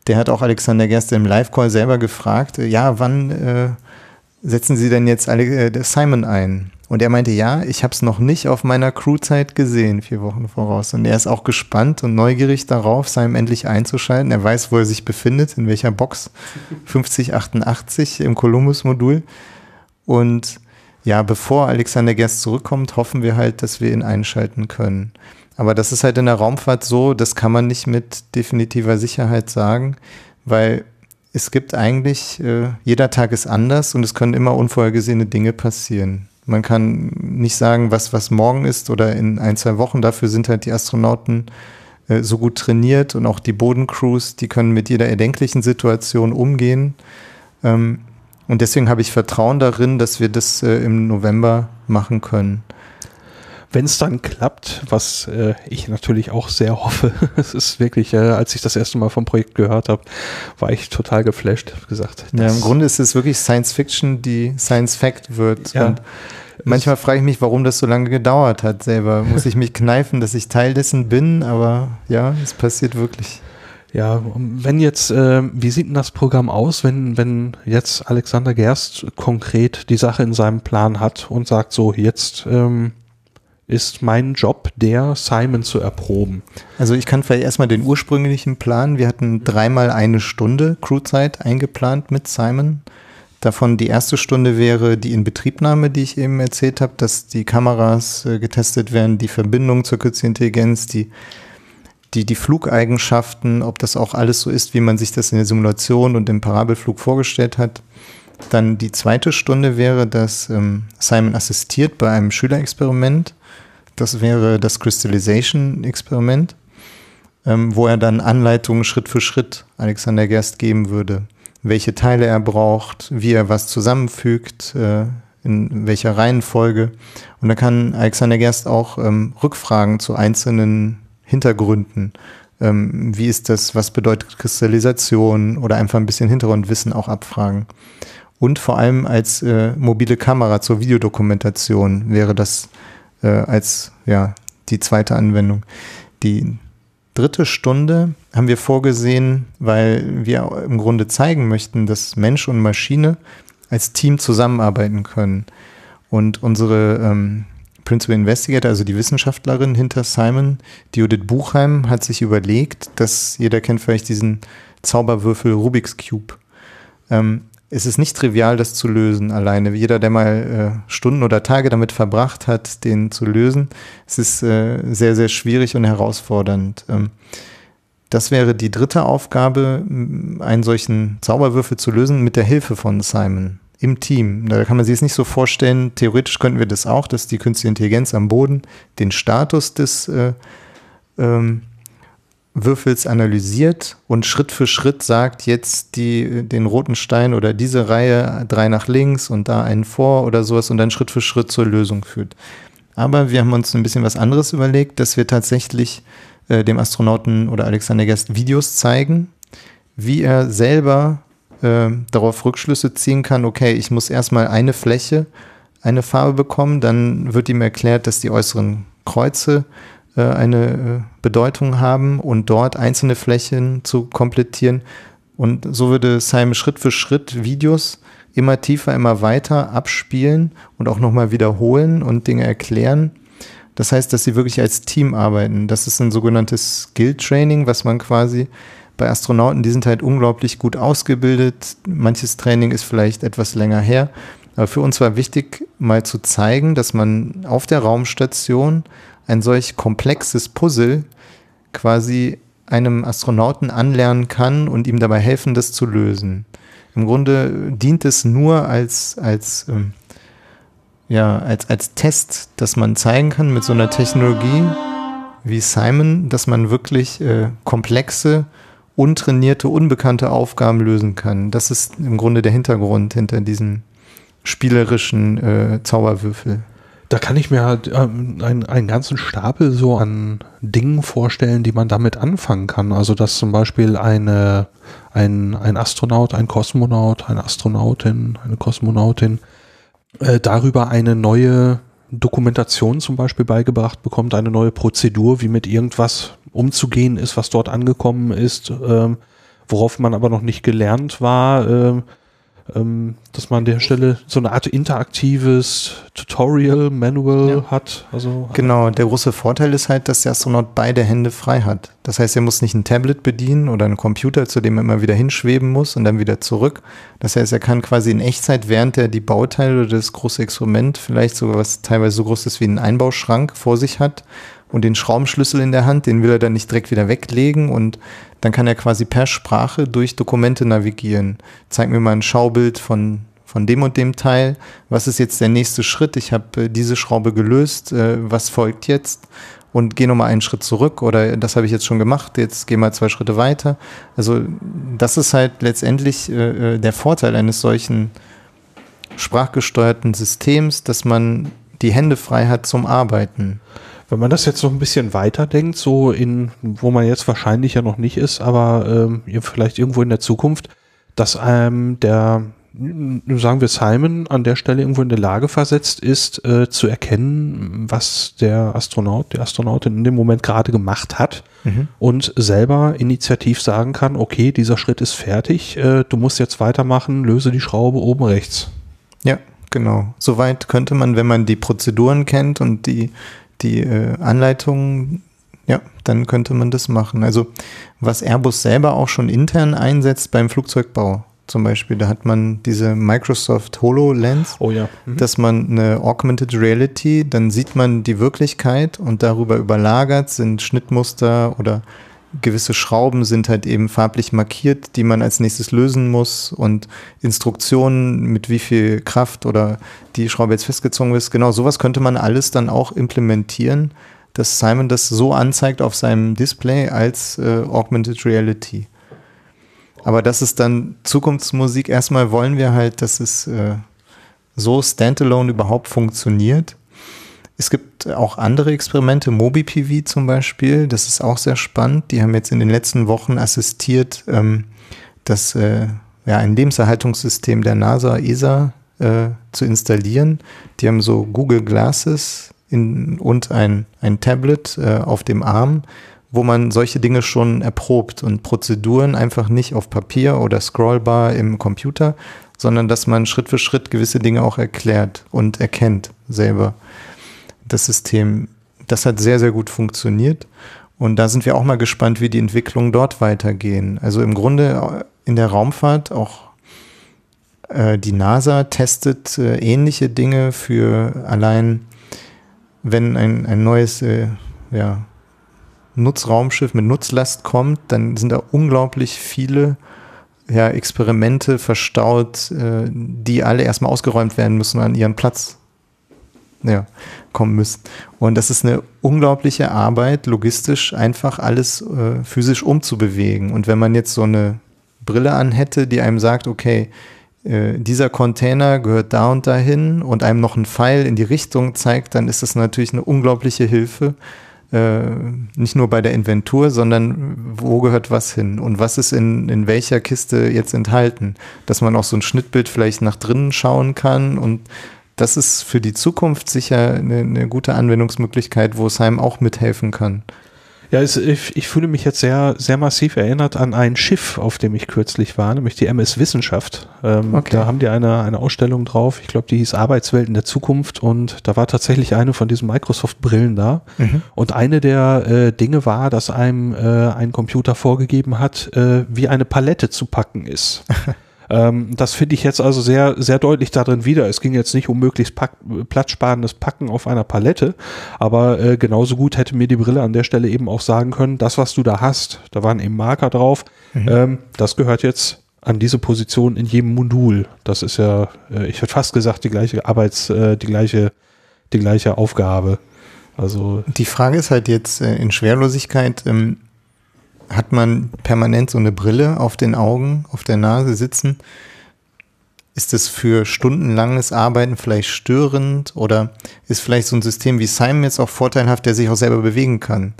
der hat auch Alexander Gerste im Live-Call selber gefragt, äh, ja, wann äh, setzen Sie denn jetzt alle, äh, Simon ein? Und er meinte, ja, ich habe es noch nicht auf meiner Crewzeit gesehen, vier Wochen voraus. Und er ist auch gespannt und neugierig darauf, Simon endlich einzuschalten. Er weiß, wo er sich befindet, in welcher Box 5088 im Columbus-Modul. Und ja, bevor Alexander Gerst zurückkommt, hoffen wir halt, dass wir ihn einschalten können. Aber das ist halt in der Raumfahrt so, das kann man nicht mit definitiver Sicherheit sagen, weil es gibt eigentlich, äh, jeder Tag ist anders und es können immer unvorhergesehene Dinge passieren. Man kann nicht sagen, was, was morgen ist oder in ein, zwei Wochen. Dafür sind halt die Astronauten äh, so gut trainiert und auch die Bodencrews, die können mit jeder erdenklichen Situation umgehen. Ähm, und deswegen habe ich Vertrauen darin, dass wir das äh, im November machen können wenn es dann klappt, was äh, ich natürlich auch sehr hoffe, es ist wirklich, äh, als ich das erste Mal vom Projekt gehört habe, war ich total geflasht, gesagt. Ja, im Grunde ist es wirklich Science Fiction, die Science Fact wird. Ja. Und manchmal frage ich mich, warum das so lange gedauert hat selber. Muss ich mich kneifen, dass ich Teil dessen bin, aber ja, es passiert wirklich. Ja, wenn jetzt, äh, wie sieht denn das Programm aus, wenn, wenn jetzt Alexander Gerst konkret die Sache in seinem Plan hat und sagt so, jetzt ähm, ist mein Job, der Simon zu erproben. Also ich kann vielleicht erstmal den ursprünglichen Plan. Wir hatten dreimal eine Stunde Crewzeit eingeplant mit Simon. Davon die erste Stunde wäre die Inbetriebnahme, die ich eben erzählt habe, dass die Kameras äh, getestet werden, die Verbindung zur künstlichen Intelligenz, die die, die Flugeigenschaften, ob das auch alles so ist, wie man sich das in der Simulation und im Parabelflug vorgestellt hat. Dann die zweite Stunde wäre, dass ähm, Simon assistiert bei einem Schülerexperiment. Das wäre das Crystallization-Experiment, ähm, wo er dann Anleitungen Schritt für Schritt Alexander Gerst geben würde, welche Teile er braucht, wie er was zusammenfügt, äh, in welcher Reihenfolge. Und da kann Alexander Gerst auch ähm, Rückfragen zu einzelnen Hintergründen. Ähm, wie ist das, was bedeutet Kristallisation oder einfach ein bisschen Hintergrundwissen auch abfragen. Und vor allem als äh, mobile Kamera zur Videodokumentation wäre das äh, als ja, die zweite Anwendung. Die dritte Stunde haben wir vorgesehen, weil wir im Grunde zeigen möchten, dass Mensch und Maschine als Team zusammenarbeiten können. Und unsere ähm, Principal Investigator, also die Wissenschaftlerin hinter Simon, die Judith Buchheim, hat sich überlegt, dass jeder kennt vielleicht diesen Zauberwürfel Rubik's Cube. Ähm, es ist nicht trivial, das zu lösen alleine. Jeder, der mal äh, Stunden oder Tage damit verbracht hat, den zu lösen, es ist äh, sehr, sehr schwierig und herausfordernd. Ähm, das wäre die dritte Aufgabe, einen solchen Zauberwürfel zu lösen mit der Hilfe von Simon im Team. Da kann man sich es nicht so vorstellen. Theoretisch könnten wir das auch, dass die künstliche Intelligenz am Boden den Status des äh, ähm, Würfels analysiert und Schritt für Schritt sagt, jetzt die, den roten Stein oder diese Reihe drei nach links und da einen vor oder sowas und dann Schritt für Schritt zur Lösung führt. Aber wir haben uns ein bisschen was anderes überlegt, dass wir tatsächlich äh, dem Astronauten oder Alexander Gerst Videos zeigen, wie er selber äh, darauf Rückschlüsse ziehen kann, okay, ich muss erstmal eine Fläche, eine Farbe bekommen, dann wird ihm erklärt, dass die äußeren Kreuze eine äh, Bedeutung haben und dort einzelne Flächen zu komplettieren. Und so würde Simon Schritt für Schritt Videos immer tiefer, immer weiter abspielen und auch nochmal wiederholen und Dinge erklären. Das heißt, dass sie wirklich als Team arbeiten. Das ist ein sogenanntes Skill Training, was man quasi bei Astronauten, die sind halt unglaublich gut ausgebildet. Manches Training ist vielleicht etwas länger her. Aber für uns war wichtig, mal zu zeigen, dass man auf der Raumstation ein solch komplexes Puzzle quasi einem Astronauten anlernen kann und ihm dabei helfen, das zu lösen. Im Grunde dient es nur als, als, ähm, ja, als, als Test, dass man zeigen kann mit so einer Technologie wie Simon, dass man wirklich äh, komplexe untrainierte, unbekannte Aufgaben lösen kann. Das ist im Grunde der Hintergrund hinter diesem spielerischen äh, Zauberwürfel. Da kann ich mir halt, äh, einen, einen ganzen Stapel so an Dingen vorstellen, die man damit anfangen kann. Also dass zum Beispiel eine, ein, ein Astronaut, ein Kosmonaut, eine Astronautin, eine Kosmonautin äh, darüber eine neue Dokumentation zum Beispiel beigebracht bekommt, eine neue Prozedur, wie mit irgendwas umzugehen ist, was dort angekommen ist, ähm, worauf man aber noch nicht gelernt war, ähm, ähm, dass man an der Stelle so eine Art interaktives Tutorial, Manual ja. hat. Also genau, der große Vorteil ist halt, dass der Astronaut beide Hände frei hat. Das heißt, er muss nicht ein Tablet bedienen oder einen Computer, zu dem er immer wieder hinschweben muss und dann wieder zurück. Das heißt, er kann quasi in Echtzeit, während er die Bauteile oder das große Experiment, vielleicht sogar was teilweise so groß ist wie ein Einbauschrank vor sich hat, und den Schraubenschlüssel in der Hand, den will er dann nicht direkt wieder weglegen und dann kann er quasi per Sprache durch Dokumente navigieren. Zeig mir mal ein Schaubild von, von dem und dem Teil. Was ist jetzt der nächste Schritt? Ich habe äh, diese Schraube gelöst. Äh, was folgt jetzt? Und geh nochmal einen Schritt zurück oder das habe ich jetzt schon gemacht, jetzt geh mal zwei Schritte weiter. Also das ist halt letztendlich äh, äh der Vorteil eines solchen sprachgesteuerten Systems, dass man die Hände frei hat zum Arbeiten. Wenn man das jetzt noch ein bisschen weiterdenkt, so in, wo man jetzt wahrscheinlich ja noch nicht ist, aber ähm, vielleicht irgendwo in der Zukunft, dass ähm, der, sagen wir Simon, an der Stelle irgendwo in der Lage versetzt ist, äh, zu erkennen, was der Astronaut, die Astronautin in dem Moment gerade gemacht hat mhm. und selber initiativ sagen kann, okay, dieser Schritt ist fertig, äh, du musst jetzt weitermachen, löse die Schraube oben rechts. Ja, genau. Soweit könnte man, wenn man die Prozeduren kennt und die, die äh, Anleitungen, ja, dann könnte man das machen. Also was Airbus selber auch schon intern einsetzt beim Flugzeugbau zum Beispiel, da hat man diese Microsoft HoloLens, oh ja. Mhm. dass man eine Augmented Reality, dann sieht man die Wirklichkeit und darüber überlagert sind Schnittmuster oder gewisse Schrauben sind halt eben farblich markiert, die man als nächstes lösen muss und Instruktionen mit wie viel Kraft oder die Schraube jetzt festgezogen ist. Genau, sowas könnte man alles dann auch implementieren, dass Simon das so anzeigt auf seinem Display als äh, Augmented Reality. Aber das ist dann Zukunftsmusik. Erstmal wollen wir halt, dass es äh, so standalone überhaupt funktioniert. Es gibt auch andere Experimente, MobiPV zum Beispiel, das ist auch sehr spannend. Die haben jetzt in den letzten Wochen assistiert, ähm, das, äh, ja, ein Lebenserhaltungssystem der NASA, ESA, äh, zu installieren. Die haben so Google Glasses in, und ein, ein Tablet äh, auf dem Arm, wo man solche Dinge schon erprobt und Prozeduren einfach nicht auf Papier oder Scrollbar im Computer, sondern dass man Schritt für Schritt gewisse Dinge auch erklärt und erkennt selber. Das System, das hat sehr, sehr gut funktioniert. Und da sind wir auch mal gespannt, wie die Entwicklungen dort weitergehen. Also im Grunde in der Raumfahrt auch äh, die NASA testet äh, ähnliche Dinge für allein, wenn ein, ein neues äh, ja, Nutzraumschiff mit Nutzlast kommt, dann sind da unglaublich viele ja, Experimente verstaut, äh, die alle erstmal ausgeräumt werden müssen an ihren Platz ja, kommen müssen. Und das ist eine unglaubliche Arbeit, logistisch einfach alles äh, physisch umzubewegen. Und wenn man jetzt so eine Brille an hätte, die einem sagt, okay, äh, dieser Container gehört da und dahin und einem noch einen Pfeil in die Richtung zeigt, dann ist das natürlich eine unglaubliche Hilfe, äh, nicht nur bei der Inventur, sondern wo gehört was hin und was ist in, in welcher Kiste jetzt enthalten, dass man auch so ein Schnittbild vielleicht nach drinnen schauen kann und das ist für die Zukunft sicher eine, eine gute Anwendungsmöglichkeit, wo es einem auch mithelfen kann. Ja, es, ich, ich, fühle mich jetzt sehr, sehr massiv erinnert an ein Schiff, auf dem ich kürzlich war, nämlich die MS Wissenschaft. Ähm, okay. Da haben die eine, eine Ausstellung drauf. Ich glaube, die hieß Arbeitswelten der Zukunft und da war tatsächlich eine von diesen Microsoft-Brillen da. Mhm. Und eine der äh, Dinge war, dass einem äh, ein Computer vorgegeben hat, äh, wie eine Palette zu packen ist. Ähm, das finde ich jetzt also sehr, sehr deutlich darin wieder. Es ging jetzt nicht um möglichst pack, platzsparendes Packen auf einer Palette, aber äh, genauso gut hätte mir die Brille an der Stelle eben auch sagen können, das, was du da hast, da waren eben Marker drauf, mhm. ähm, das gehört jetzt an diese Position in jedem Modul. Das ist ja, äh, ich hätte fast gesagt, die gleiche Arbeits, äh, die gleiche, die gleiche Aufgabe. Also die Frage ist halt jetzt äh, in Schwerlosigkeit, ähm, hat man permanent so eine Brille auf den Augen, auf der Nase sitzen? Ist es für stundenlanges Arbeiten vielleicht störend oder ist vielleicht so ein System wie Simon jetzt auch vorteilhaft, der sich auch selber bewegen kann?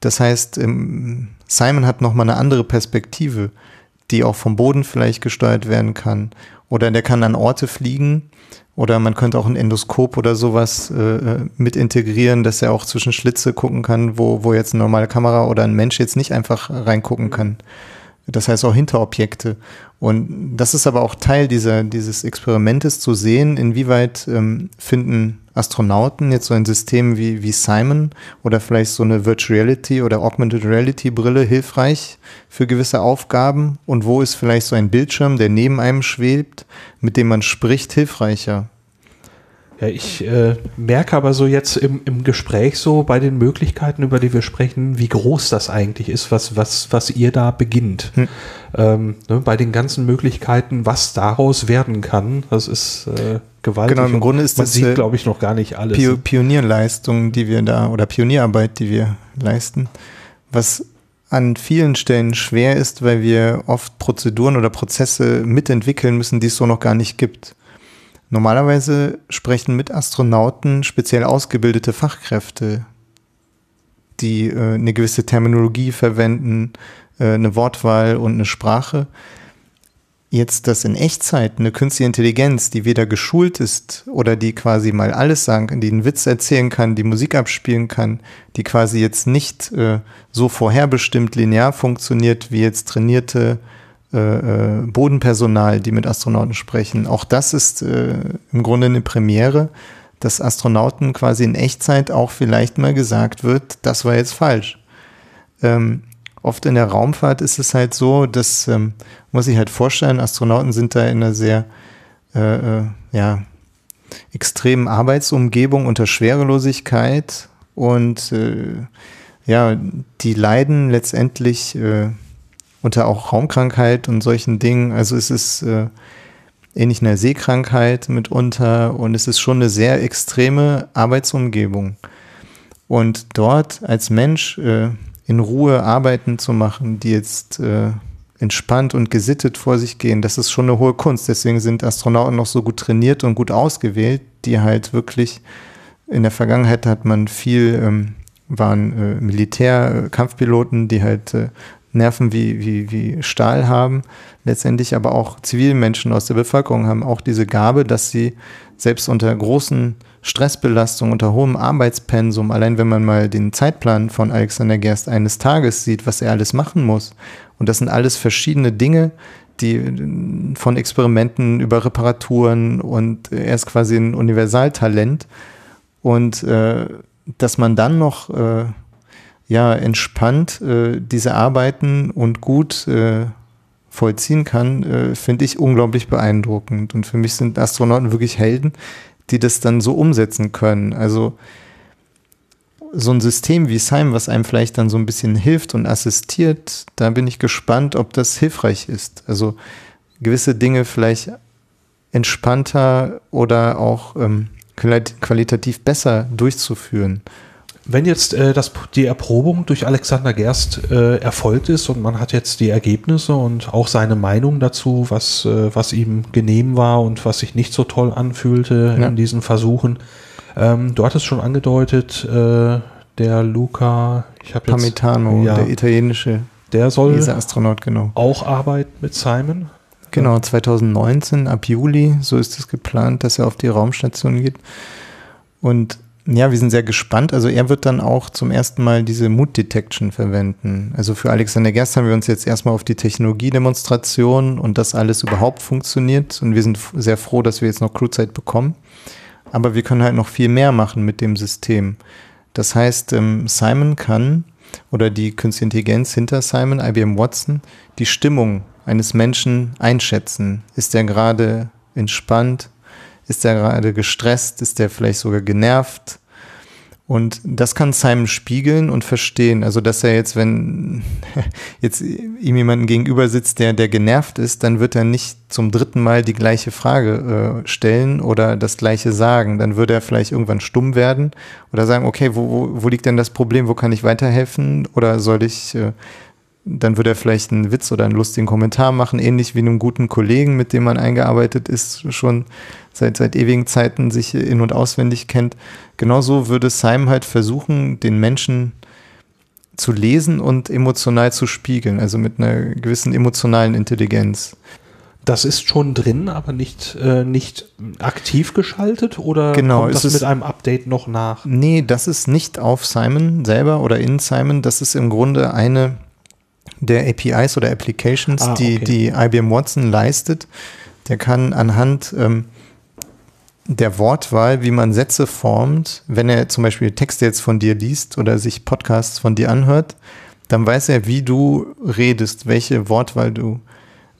Das heißt, ähm, Simon hat nochmal eine andere Perspektive, die auch vom Boden vielleicht gesteuert werden kann. Oder der kann an Orte fliegen, oder man könnte auch ein Endoskop oder sowas äh, äh, mit integrieren, dass er auch zwischen Schlitze gucken kann, wo, wo jetzt eine normale Kamera oder ein Mensch jetzt nicht einfach reingucken kann. Das heißt auch Hinterobjekte. Und das ist aber auch Teil dieser, dieses Experimentes zu sehen, inwieweit ähm, finden Astronauten jetzt so ein System wie, wie Simon oder vielleicht so eine Virtual Reality oder Augmented Reality Brille hilfreich für gewisse Aufgaben und wo ist vielleicht so ein Bildschirm, der neben einem schwebt, mit dem man spricht, hilfreicher. Ja, ich äh, merke aber so jetzt im, im Gespräch so bei den Möglichkeiten, über die wir sprechen, wie groß das eigentlich ist, was, was, was ihr da beginnt. Hm. Ähm, ne, bei den ganzen Möglichkeiten, was daraus werden kann, das ist äh, gewaltig. Genau, im Grunde ist man das, sieht, glaube ich, noch gar nicht alles. Pio Pionierleistung, die wir da, oder Pionierarbeit, die wir leisten, was an vielen Stellen schwer ist, weil wir oft Prozeduren oder Prozesse mitentwickeln müssen, die es so noch gar nicht gibt. Normalerweise sprechen mit Astronauten speziell ausgebildete Fachkräfte, die äh, eine gewisse Terminologie verwenden, äh, eine Wortwahl und eine Sprache. jetzt das in Echtzeit eine künstliche Intelligenz, die weder geschult ist oder die quasi mal alles sagen kann, die einen Witz erzählen kann, die Musik abspielen kann, die quasi jetzt nicht äh, so vorherbestimmt linear funktioniert wie jetzt trainierte äh, äh, Bodenpersonal, die mit Astronauten sprechen. Auch das ist äh, im Grunde eine Premiere, dass Astronauten quasi in Echtzeit auch vielleicht mal gesagt wird, das war jetzt falsch. Ähm, oft in der Raumfahrt ist es halt so, dass, ähm, muss ich halt vorstellen, Astronauten sind da in einer sehr, äh, äh, ja, extremen Arbeitsumgebung unter Schwerelosigkeit und äh, ja, die leiden letztendlich äh, unter auch Raumkrankheit und solchen Dingen. Also es ist äh, ähnlich einer Seekrankheit mitunter und es ist schon eine sehr extreme Arbeitsumgebung. Und dort als Mensch äh, in Ruhe Arbeiten zu machen, die jetzt äh, entspannt und gesittet vor sich gehen, das ist schon eine hohe Kunst. Deswegen sind Astronauten noch so gut trainiert und gut ausgewählt, die halt wirklich in der Vergangenheit hat man viel, ähm, waren äh, Militär-Kampfpiloten, die halt äh, Nerven wie, wie, wie Stahl haben. Letztendlich aber auch Zivilmenschen aus der Bevölkerung haben auch diese Gabe, dass sie selbst unter großen Stressbelastungen, unter hohem Arbeitspensum, allein wenn man mal den Zeitplan von Alexander Gerst eines Tages sieht, was er alles machen muss. Und das sind alles verschiedene Dinge, die von Experimenten über Reparaturen und er ist quasi ein Universaltalent. Und äh, dass man dann noch äh, ja entspannt äh, diese Arbeiten und gut äh, vollziehen kann, äh, finde ich unglaublich beeindruckend. Und für mich sind Astronauten wirklich Helden, die das dann so umsetzen können. Also so ein System wie SIME, was einem vielleicht dann so ein bisschen hilft und assistiert, da bin ich gespannt, ob das hilfreich ist. Also gewisse Dinge vielleicht entspannter oder auch ähm, qualitativ besser durchzuführen. Wenn jetzt äh, das, die Erprobung durch Alexander Gerst äh, erfolgt ist und man hat jetzt die Ergebnisse und auch seine Meinung dazu, was, äh, was ihm genehm war und was sich nicht so toll anfühlte ja. in diesen Versuchen. Ähm, du hattest schon angedeutet, äh, der Luca, ich habe jetzt Pamitano, ja, der italienische der soll Astronaut genau auch arbeiten mit Simon. Genau, 2019 ab Juli, so ist es geplant, dass er auf die Raumstation geht. Und ja, wir sind sehr gespannt. Also er wird dann auch zum ersten Mal diese Mood Detection verwenden. Also für Alexander Gerst haben wir uns jetzt erstmal auf die Technologiedemonstration und dass alles überhaupt funktioniert. Und wir sind sehr froh, dass wir jetzt noch Crewzeit bekommen. Aber wir können halt noch viel mehr machen mit dem System. Das heißt, ähm, Simon kann oder die Künstliche Intelligenz hinter Simon, IBM Watson, die Stimmung eines Menschen einschätzen. Ist er gerade entspannt? Ist er gerade gestresst? Ist er vielleicht sogar genervt? Und das kann Simon spiegeln und verstehen. Also, dass er jetzt, wenn jetzt ihm jemanden gegenüber sitzt, der, der genervt ist, dann wird er nicht zum dritten Mal die gleiche Frage äh, stellen oder das gleiche sagen. Dann würde er vielleicht irgendwann stumm werden oder sagen, okay, wo, wo, wo liegt denn das Problem? Wo kann ich weiterhelfen? Oder soll ich äh, dann würde er vielleicht einen Witz oder einen lustigen Kommentar machen, ähnlich wie einem guten Kollegen, mit dem man eingearbeitet ist, schon seit, seit ewigen Zeiten sich in- und auswendig kennt. Genauso würde Simon halt versuchen, den Menschen zu lesen und emotional zu spiegeln, also mit einer gewissen emotionalen Intelligenz. Das ist schon drin, aber nicht, äh, nicht aktiv geschaltet oder genau, kommt das mit einem Update noch nach? Nee, das ist nicht auf Simon selber oder in Simon. Das ist im Grunde eine der APIs oder Applications, ah, die, okay. die IBM Watson leistet. Der kann anhand ähm, der Wortwahl, wie man Sätze formt, wenn er zum Beispiel Texte jetzt von dir liest oder sich Podcasts von dir anhört, dann weiß er, wie du redest, welche Wortwahl du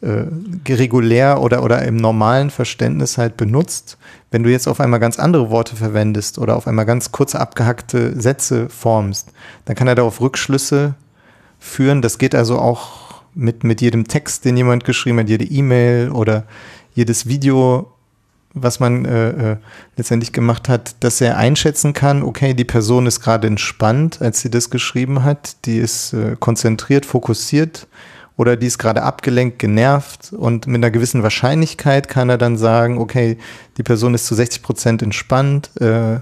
äh, regulär oder, oder im normalen Verständnis halt benutzt. Wenn du jetzt auf einmal ganz andere Worte verwendest oder auf einmal ganz kurze abgehackte Sätze formst, dann kann er darauf Rückschlüsse führen. Das geht also auch mit, mit jedem Text, den jemand geschrieben hat, jede E-Mail oder jedes Video, was man äh, äh, letztendlich gemacht hat, dass er einschätzen kann, okay, die Person ist gerade entspannt, als sie das geschrieben hat, die ist äh, konzentriert, fokussiert oder die ist gerade abgelenkt, genervt und mit einer gewissen Wahrscheinlichkeit kann er dann sagen, okay, die Person ist zu 60 Prozent entspannt äh,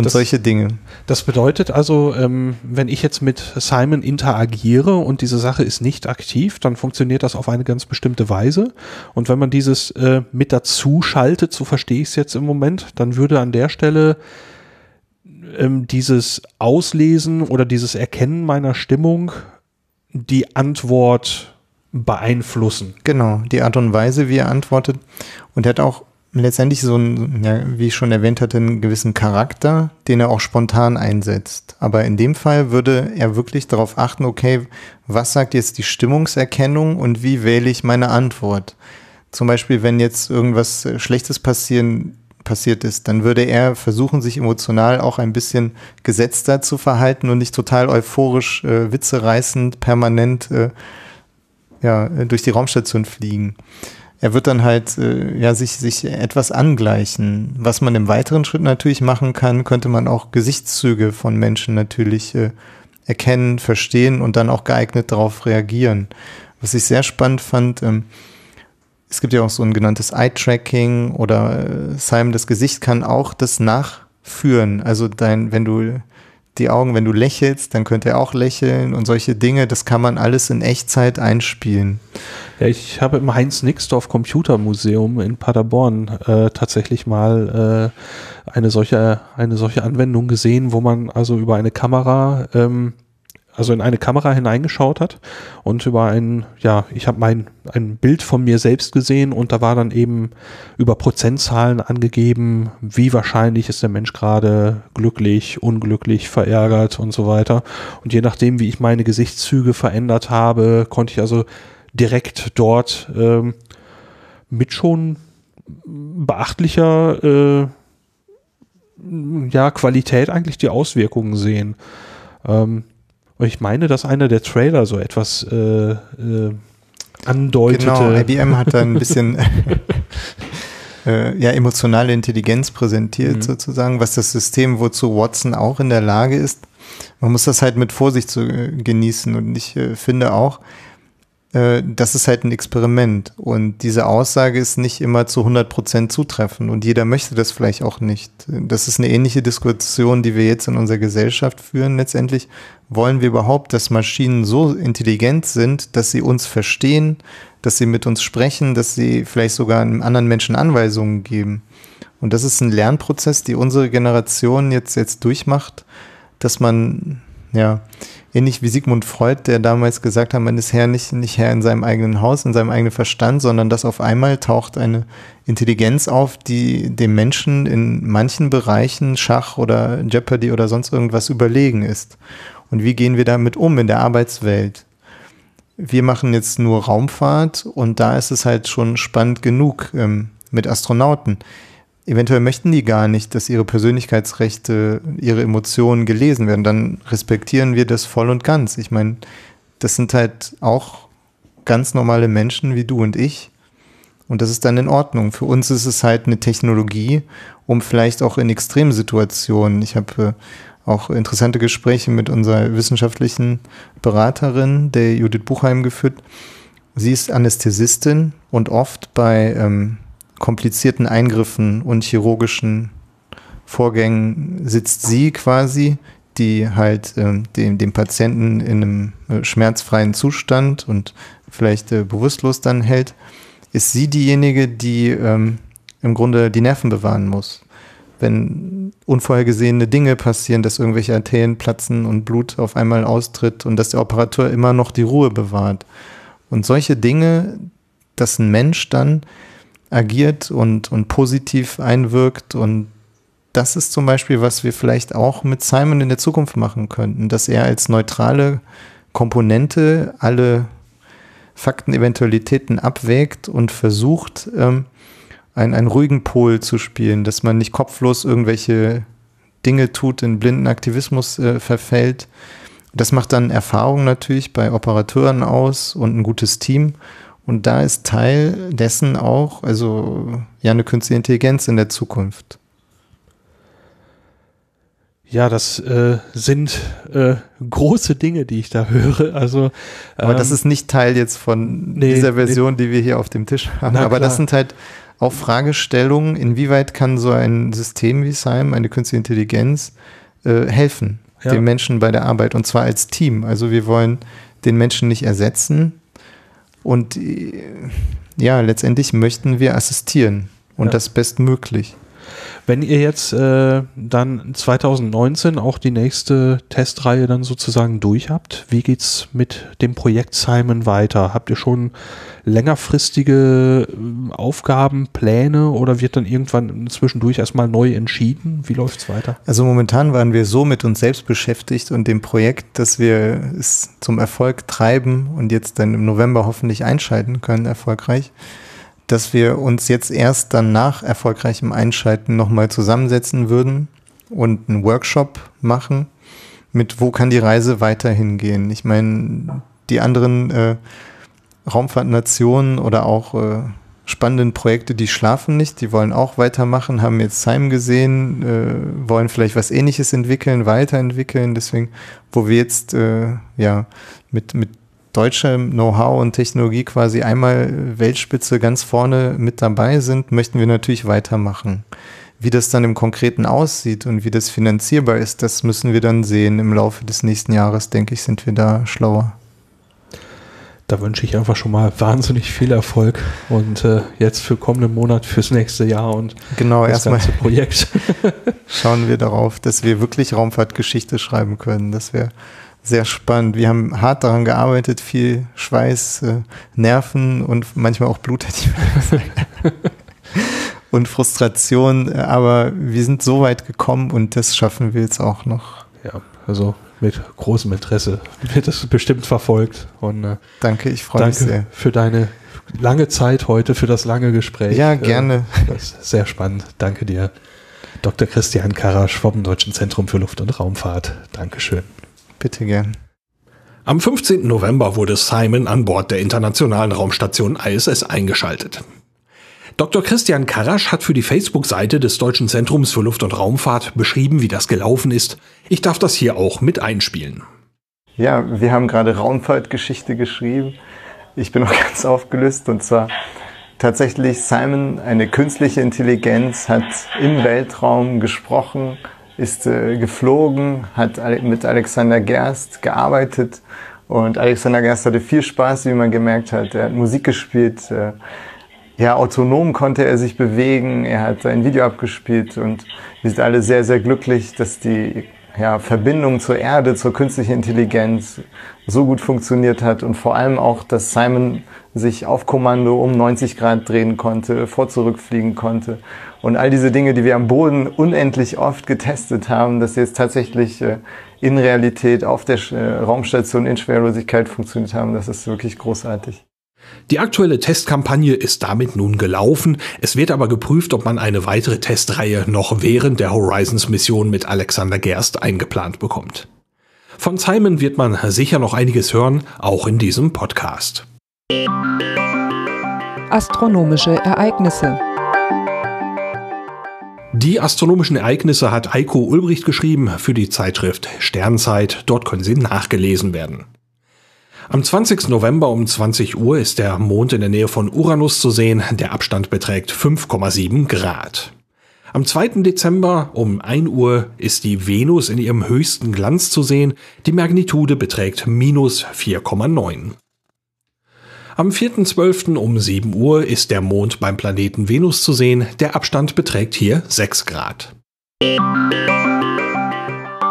und Das- solche Dinge. Das bedeutet also, ähm, wenn ich jetzt mit Simon interagiere und diese Sache ist nicht aktiv, dann funktioniert das auf eine ganz bestimmte Weise. Und wenn man dieses äh, mit dazu schaltet, so verstehe ich es jetzt im Moment, dann würde an der Stelle ähm, dieses Auslesen oder dieses Erkennen meiner Stimmung die Antwort beeinflussen. Genau, die Art und Weise, wie er antwortet. Und er hat auch letztendlich so einen, ja, wie ich schon erwähnt hatte, einen gewissen Charakter, den er auch spontan einsetzt. Aber in dem Fall würde er wirklich darauf achten, okay, was sagt jetzt die Stimmungserkennung und wie wähle ich meine Antwort? Zum Beispiel, wenn jetzt irgendwas Schlechtes passieren, passiert ist, dann würde er versuchen, sich emotional auch ein bisschen gesetzter zu verhalten und nicht total euphorisch, äh, witzereißend, permanent äh, ja, durch die Raumstation fliegen. Er wird dann halt äh, ja, sich, sich etwas angleichen. Was man im weiteren Schritt natürlich machen kann, könnte man auch Gesichtszüge von Menschen natürlich äh, erkennen, verstehen und dann auch geeignet darauf reagieren. Was ich sehr spannend fand, ähm, es gibt ja auch so ein genanntes Eye-Tracking oder äh, Simon, das Gesicht kann auch das nachführen. Also dein, wenn du die Augen, wenn du lächelst, dann könnte er auch lächeln und solche Dinge, das kann man alles in Echtzeit einspielen. Ja, ich habe im Heinz-Nixdorf Computermuseum in Paderborn äh, tatsächlich mal äh, eine solche eine solche Anwendung gesehen, wo man also über eine Kamera ähm, also in eine Kamera hineingeschaut hat und über ein, ja, ich habe mein ein Bild von mir selbst gesehen und da war dann eben über Prozentzahlen angegeben, wie wahrscheinlich ist der Mensch gerade glücklich, unglücklich, verärgert und so weiter. Und je nachdem, wie ich meine Gesichtszüge verändert habe, konnte ich also direkt dort ähm, mit schon beachtlicher äh, ja, Qualität eigentlich die Auswirkungen sehen. Ähm, und ich meine, dass einer der Trailer so etwas äh, äh, andeutete. Genau, IBM hat da ein bisschen äh, ja, emotionale Intelligenz präsentiert Mhm. sozusagen, was das System, wozu Watson auch in der Lage ist. Man muss das halt mit Vorsicht zu, äh, genießen und ich äh, finde auch, äh, das ist halt ein Experiment und diese Aussage ist nicht immer zu 100% zutreffend und jeder möchte das vielleicht auch nicht. Das ist eine ähnliche Diskussion, die wir jetzt in unserer Gesellschaft führen letztendlich. Wollen wir überhaupt, dass Maschinen so intelligent sind, dass sie uns verstehen, dass sie mit uns sprechen, dass sie vielleicht sogar einem anderen Menschen Anweisungen geben? Und das ist ein Lernprozess, die unsere Generation jetzt, jetzt durchmacht, dass man, ja, ähnlich wie Sigmund Freud, der damals gesagt hat, man ist Herr nicht, nicht Herr in seinem eigenen Haus, in seinem eigenen Verstand, sondern dass auf einmal taucht eine Intelligenz auf, die dem Menschen in manchen Bereichen, Schach oder Jeopardy oder sonst irgendwas überlegen ist. Und wie gehen wir damit um in der Arbeitswelt? Wir machen jetzt nur Raumfahrt und da ist es halt schon spannend genug ähm, mit Astronauten. Eventuell möchten die gar nicht, dass ihre Persönlichkeitsrechte, ihre Emotionen gelesen werden. Dann respektieren wir das voll und ganz. Ich meine, das sind halt auch ganz normale Menschen wie du und ich. Und das ist dann in Ordnung. Für uns ist es halt eine Technologie, um vielleicht auch in Extremsituationen. Ich habe äh, auch interessante Gespräche mit unserer wissenschaftlichen Beraterin, der Judith Buchheim, geführt. Sie ist Anästhesistin und oft bei ähm, komplizierten Eingriffen und chirurgischen Vorgängen sitzt sie quasi, die halt ähm, dem, dem Patienten in einem äh, schmerzfreien Zustand und vielleicht äh, bewusstlos dann hält, ist sie diejenige, die ähm, im Grunde die Nerven bewahren muss. Wenn unvorhergesehene Dinge passieren, dass irgendwelche Arterien platzen und Blut auf einmal austritt und dass der Operateur immer noch die Ruhe bewahrt. Und solche Dinge, dass ein Mensch dann agiert und, und positiv einwirkt und das ist zum Beispiel, was wir vielleicht auch mit Simon in der Zukunft machen könnten, dass er als neutrale Komponente alle Fakten, Eventualitäten abwägt und versucht, ähm, einen, einen ruhigen Pol zu spielen, dass man nicht kopflos irgendwelche Dinge tut, in blinden Aktivismus äh, verfällt. Das macht dann Erfahrung natürlich bei Operateuren aus und ein gutes Team. Und da ist Teil dessen auch, also ja, eine künstliche Intelligenz in der Zukunft. Ja, das äh, sind äh, große Dinge, die ich da höre. Also, Aber ähm, das ist nicht Teil jetzt von nee, dieser Version, die wir hier auf dem Tisch haben. Na Aber das klar. sind halt auch Fragestellungen, inwieweit kann so ein System wie SIME, eine künstliche Intelligenz, äh, helfen ja. den Menschen bei der Arbeit und zwar als Team. Also wir wollen den Menschen nicht ersetzen und äh, ja, letztendlich möchten wir assistieren und ja. das bestmöglich. Wenn ihr jetzt äh, dann 2019 auch die nächste Testreihe dann sozusagen durch habt, wie geht's mit dem Projekt Simon weiter? Habt ihr schon längerfristige äh, Aufgaben, Pläne oder wird dann irgendwann zwischendurch erstmal neu entschieden? Wie läuft's weiter? Also momentan waren wir so mit uns selbst beschäftigt und dem Projekt, dass wir es zum Erfolg treiben und jetzt dann im November hoffentlich einschalten können, erfolgreich dass wir uns jetzt erst dann nach erfolgreichem Einschalten nochmal zusammensetzen würden und einen Workshop machen mit, wo kann die Reise weiterhin gehen. Ich meine, die anderen äh, Raumfahrtnationen oder auch äh, spannenden Projekte, die schlafen nicht, die wollen auch weitermachen, haben jetzt Simon gesehen, äh, wollen vielleicht was ähnliches entwickeln, weiterentwickeln. Deswegen, wo wir jetzt äh, ja mit, mit deutschem Know-how und Technologie quasi einmal Weltspitze ganz vorne mit dabei sind, möchten wir natürlich weitermachen. Wie das dann im Konkreten aussieht und wie das finanzierbar ist, das müssen wir dann sehen. Im Laufe des nächsten Jahres, denke ich, sind wir da schlauer. Da wünsche ich einfach schon mal wahnsinnig viel Erfolg und äh, jetzt für kommenden Monat, fürs nächste Jahr und genau, das ganze Projekt. schauen wir darauf, dass wir wirklich Raumfahrtgeschichte schreiben können. Das wäre sehr spannend. Wir haben hart daran gearbeitet, viel Schweiß, äh, Nerven und manchmal auch Blut, hätte ich und Frustration, äh, aber wir sind so weit gekommen und das schaffen wir jetzt auch noch. Ja, also mit großem Interesse wird es bestimmt verfolgt. Und, äh, danke, ich freue mich sehr. Für deine lange Zeit heute, für das lange Gespräch. Ja, gerne. Äh, sehr spannend. Danke dir. Dr. Christian Karasch vom Deutschen Zentrum für Luft- und Raumfahrt. Dankeschön. Bitte gern. Am 15. November wurde Simon an Bord der internationalen Raumstation ISS eingeschaltet. Dr. Christian Karasch hat für die Facebook-Seite des Deutschen Zentrums für Luft- und Raumfahrt beschrieben, wie das gelaufen ist. Ich darf das hier auch mit einspielen. Ja, wir haben gerade Raumfahrtgeschichte geschrieben. Ich bin noch ganz aufgelöst und zwar tatsächlich Simon, eine künstliche Intelligenz, hat im Weltraum gesprochen, ist äh, geflogen, hat mit Alexander Gerst gearbeitet und Alexander Gerst hatte viel Spaß, wie man gemerkt hat. Er hat Musik gespielt, äh, ja, autonom konnte er sich bewegen, er hat ein Video abgespielt und wir sind alle sehr, sehr glücklich, dass die ja, Verbindung zur Erde, zur künstlichen Intelligenz so gut funktioniert hat und vor allem auch, dass Simon sich auf Kommando um 90 Grad drehen konnte, vor zurückfliegen konnte und all diese Dinge, die wir am Boden unendlich oft getestet haben, dass sie jetzt tatsächlich äh, in Realität auf der äh, Raumstation in Schwerelosigkeit funktioniert haben, das ist wirklich großartig. Die aktuelle Testkampagne ist damit nun gelaufen. Es wird aber geprüft, ob man eine weitere Testreihe noch während der Horizons-Mission mit Alexander Gerst eingeplant bekommt. Von Simon wird man sicher noch einiges hören, auch in diesem Podcast. Astronomische Ereignisse die astronomischen Ereignisse hat Eiko Ulbricht geschrieben für die Zeitschrift Sternzeit. Dort können sie nachgelesen werden. Am 20. November um 20 Uhr ist der Mond in der Nähe von Uranus zu sehen. Der Abstand beträgt 5,7 Grad. Am 2. Dezember um 1 Uhr ist die Venus in ihrem höchsten Glanz zu sehen. Die Magnitude beträgt minus 4,9. Am 4.12. um 7 Uhr ist der Mond beim Planeten Venus zu sehen. Der Abstand beträgt hier 6 Grad.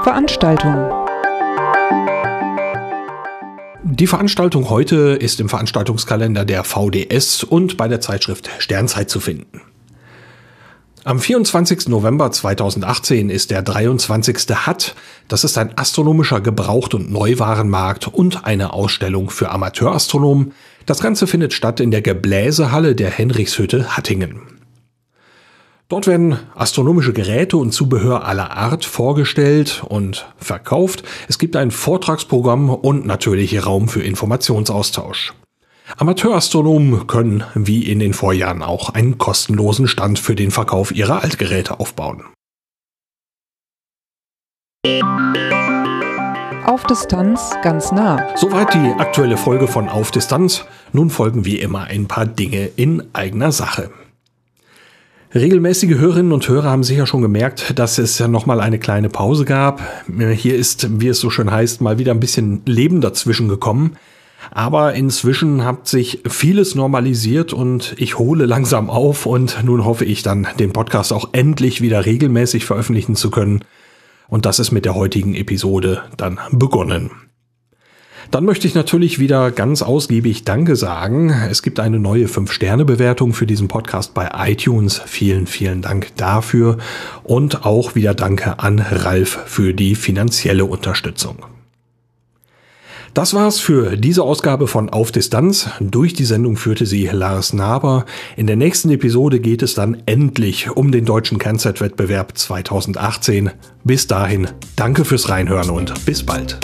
Veranstaltung die Veranstaltung heute ist im Veranstaltungskalender der VDS und bei der Zeitschrift Sternzeit zu finden. Am 24. November 2018 ist der 23. HAT. Das ist ein astronomischer Gebraucht- und Neuwarenmarkt und eine Ausstellung für Amateurastronomen. Das Ganze findet statt in der Gebläsehalle der Henrichshütte Hattingen. Dort werden astronomische Geräte und Zubehör aller Art vorgestellt und verkauft. Es gibt ein Vortragsprogramm und natürlich Raum für Informationsaustausch. Amateurastronomen können wie in den Vorjahren auch einen kostenlosen Stand für den Verkauf ihrer Altgeräte aufbauen. Auf Distanz ganz nah. Soweit die aktuelle Folge von Auf Distanz. Nun folgen wie immer ein paar Dinge in eigener Sache. Regelmäßige Hörerinnen und Hörer haben sicher schon gemerkt, dass es ja nochmal eine kleine Pause gab. Hier ist, wie es so schön heißt, mal wieder ein bisschen Leben dazwischen gekommen. Aber inzwischen hat sich vieles normalisiert und ich hole langsam auf und nun hoffe ich dann, den Podcast auch endlich wieder regelmäßig veröffentlichen zu können. Und das ist mit der heutigen Episode dann begonnen. Dann möchte ich natürlich wieder ganz ausgiebig Danke sagen. Es gibt eine neue 5-Sterne-Bewertung für diesen Podcast bei iTunes. Vielen, vielen Dank dafür. Und auch wieder Danke an Ralf für die finanzielle Unterstützung. Das war's für diese Ausgabe von Auf Distanz. Durch die Sendung führte sie Lars Naber. In der nächsten Episode geht es dann endlich um den deutschen Kernzeitwettbewerb 2018. Bis dahin, danke fürs Reinhören und bis bald.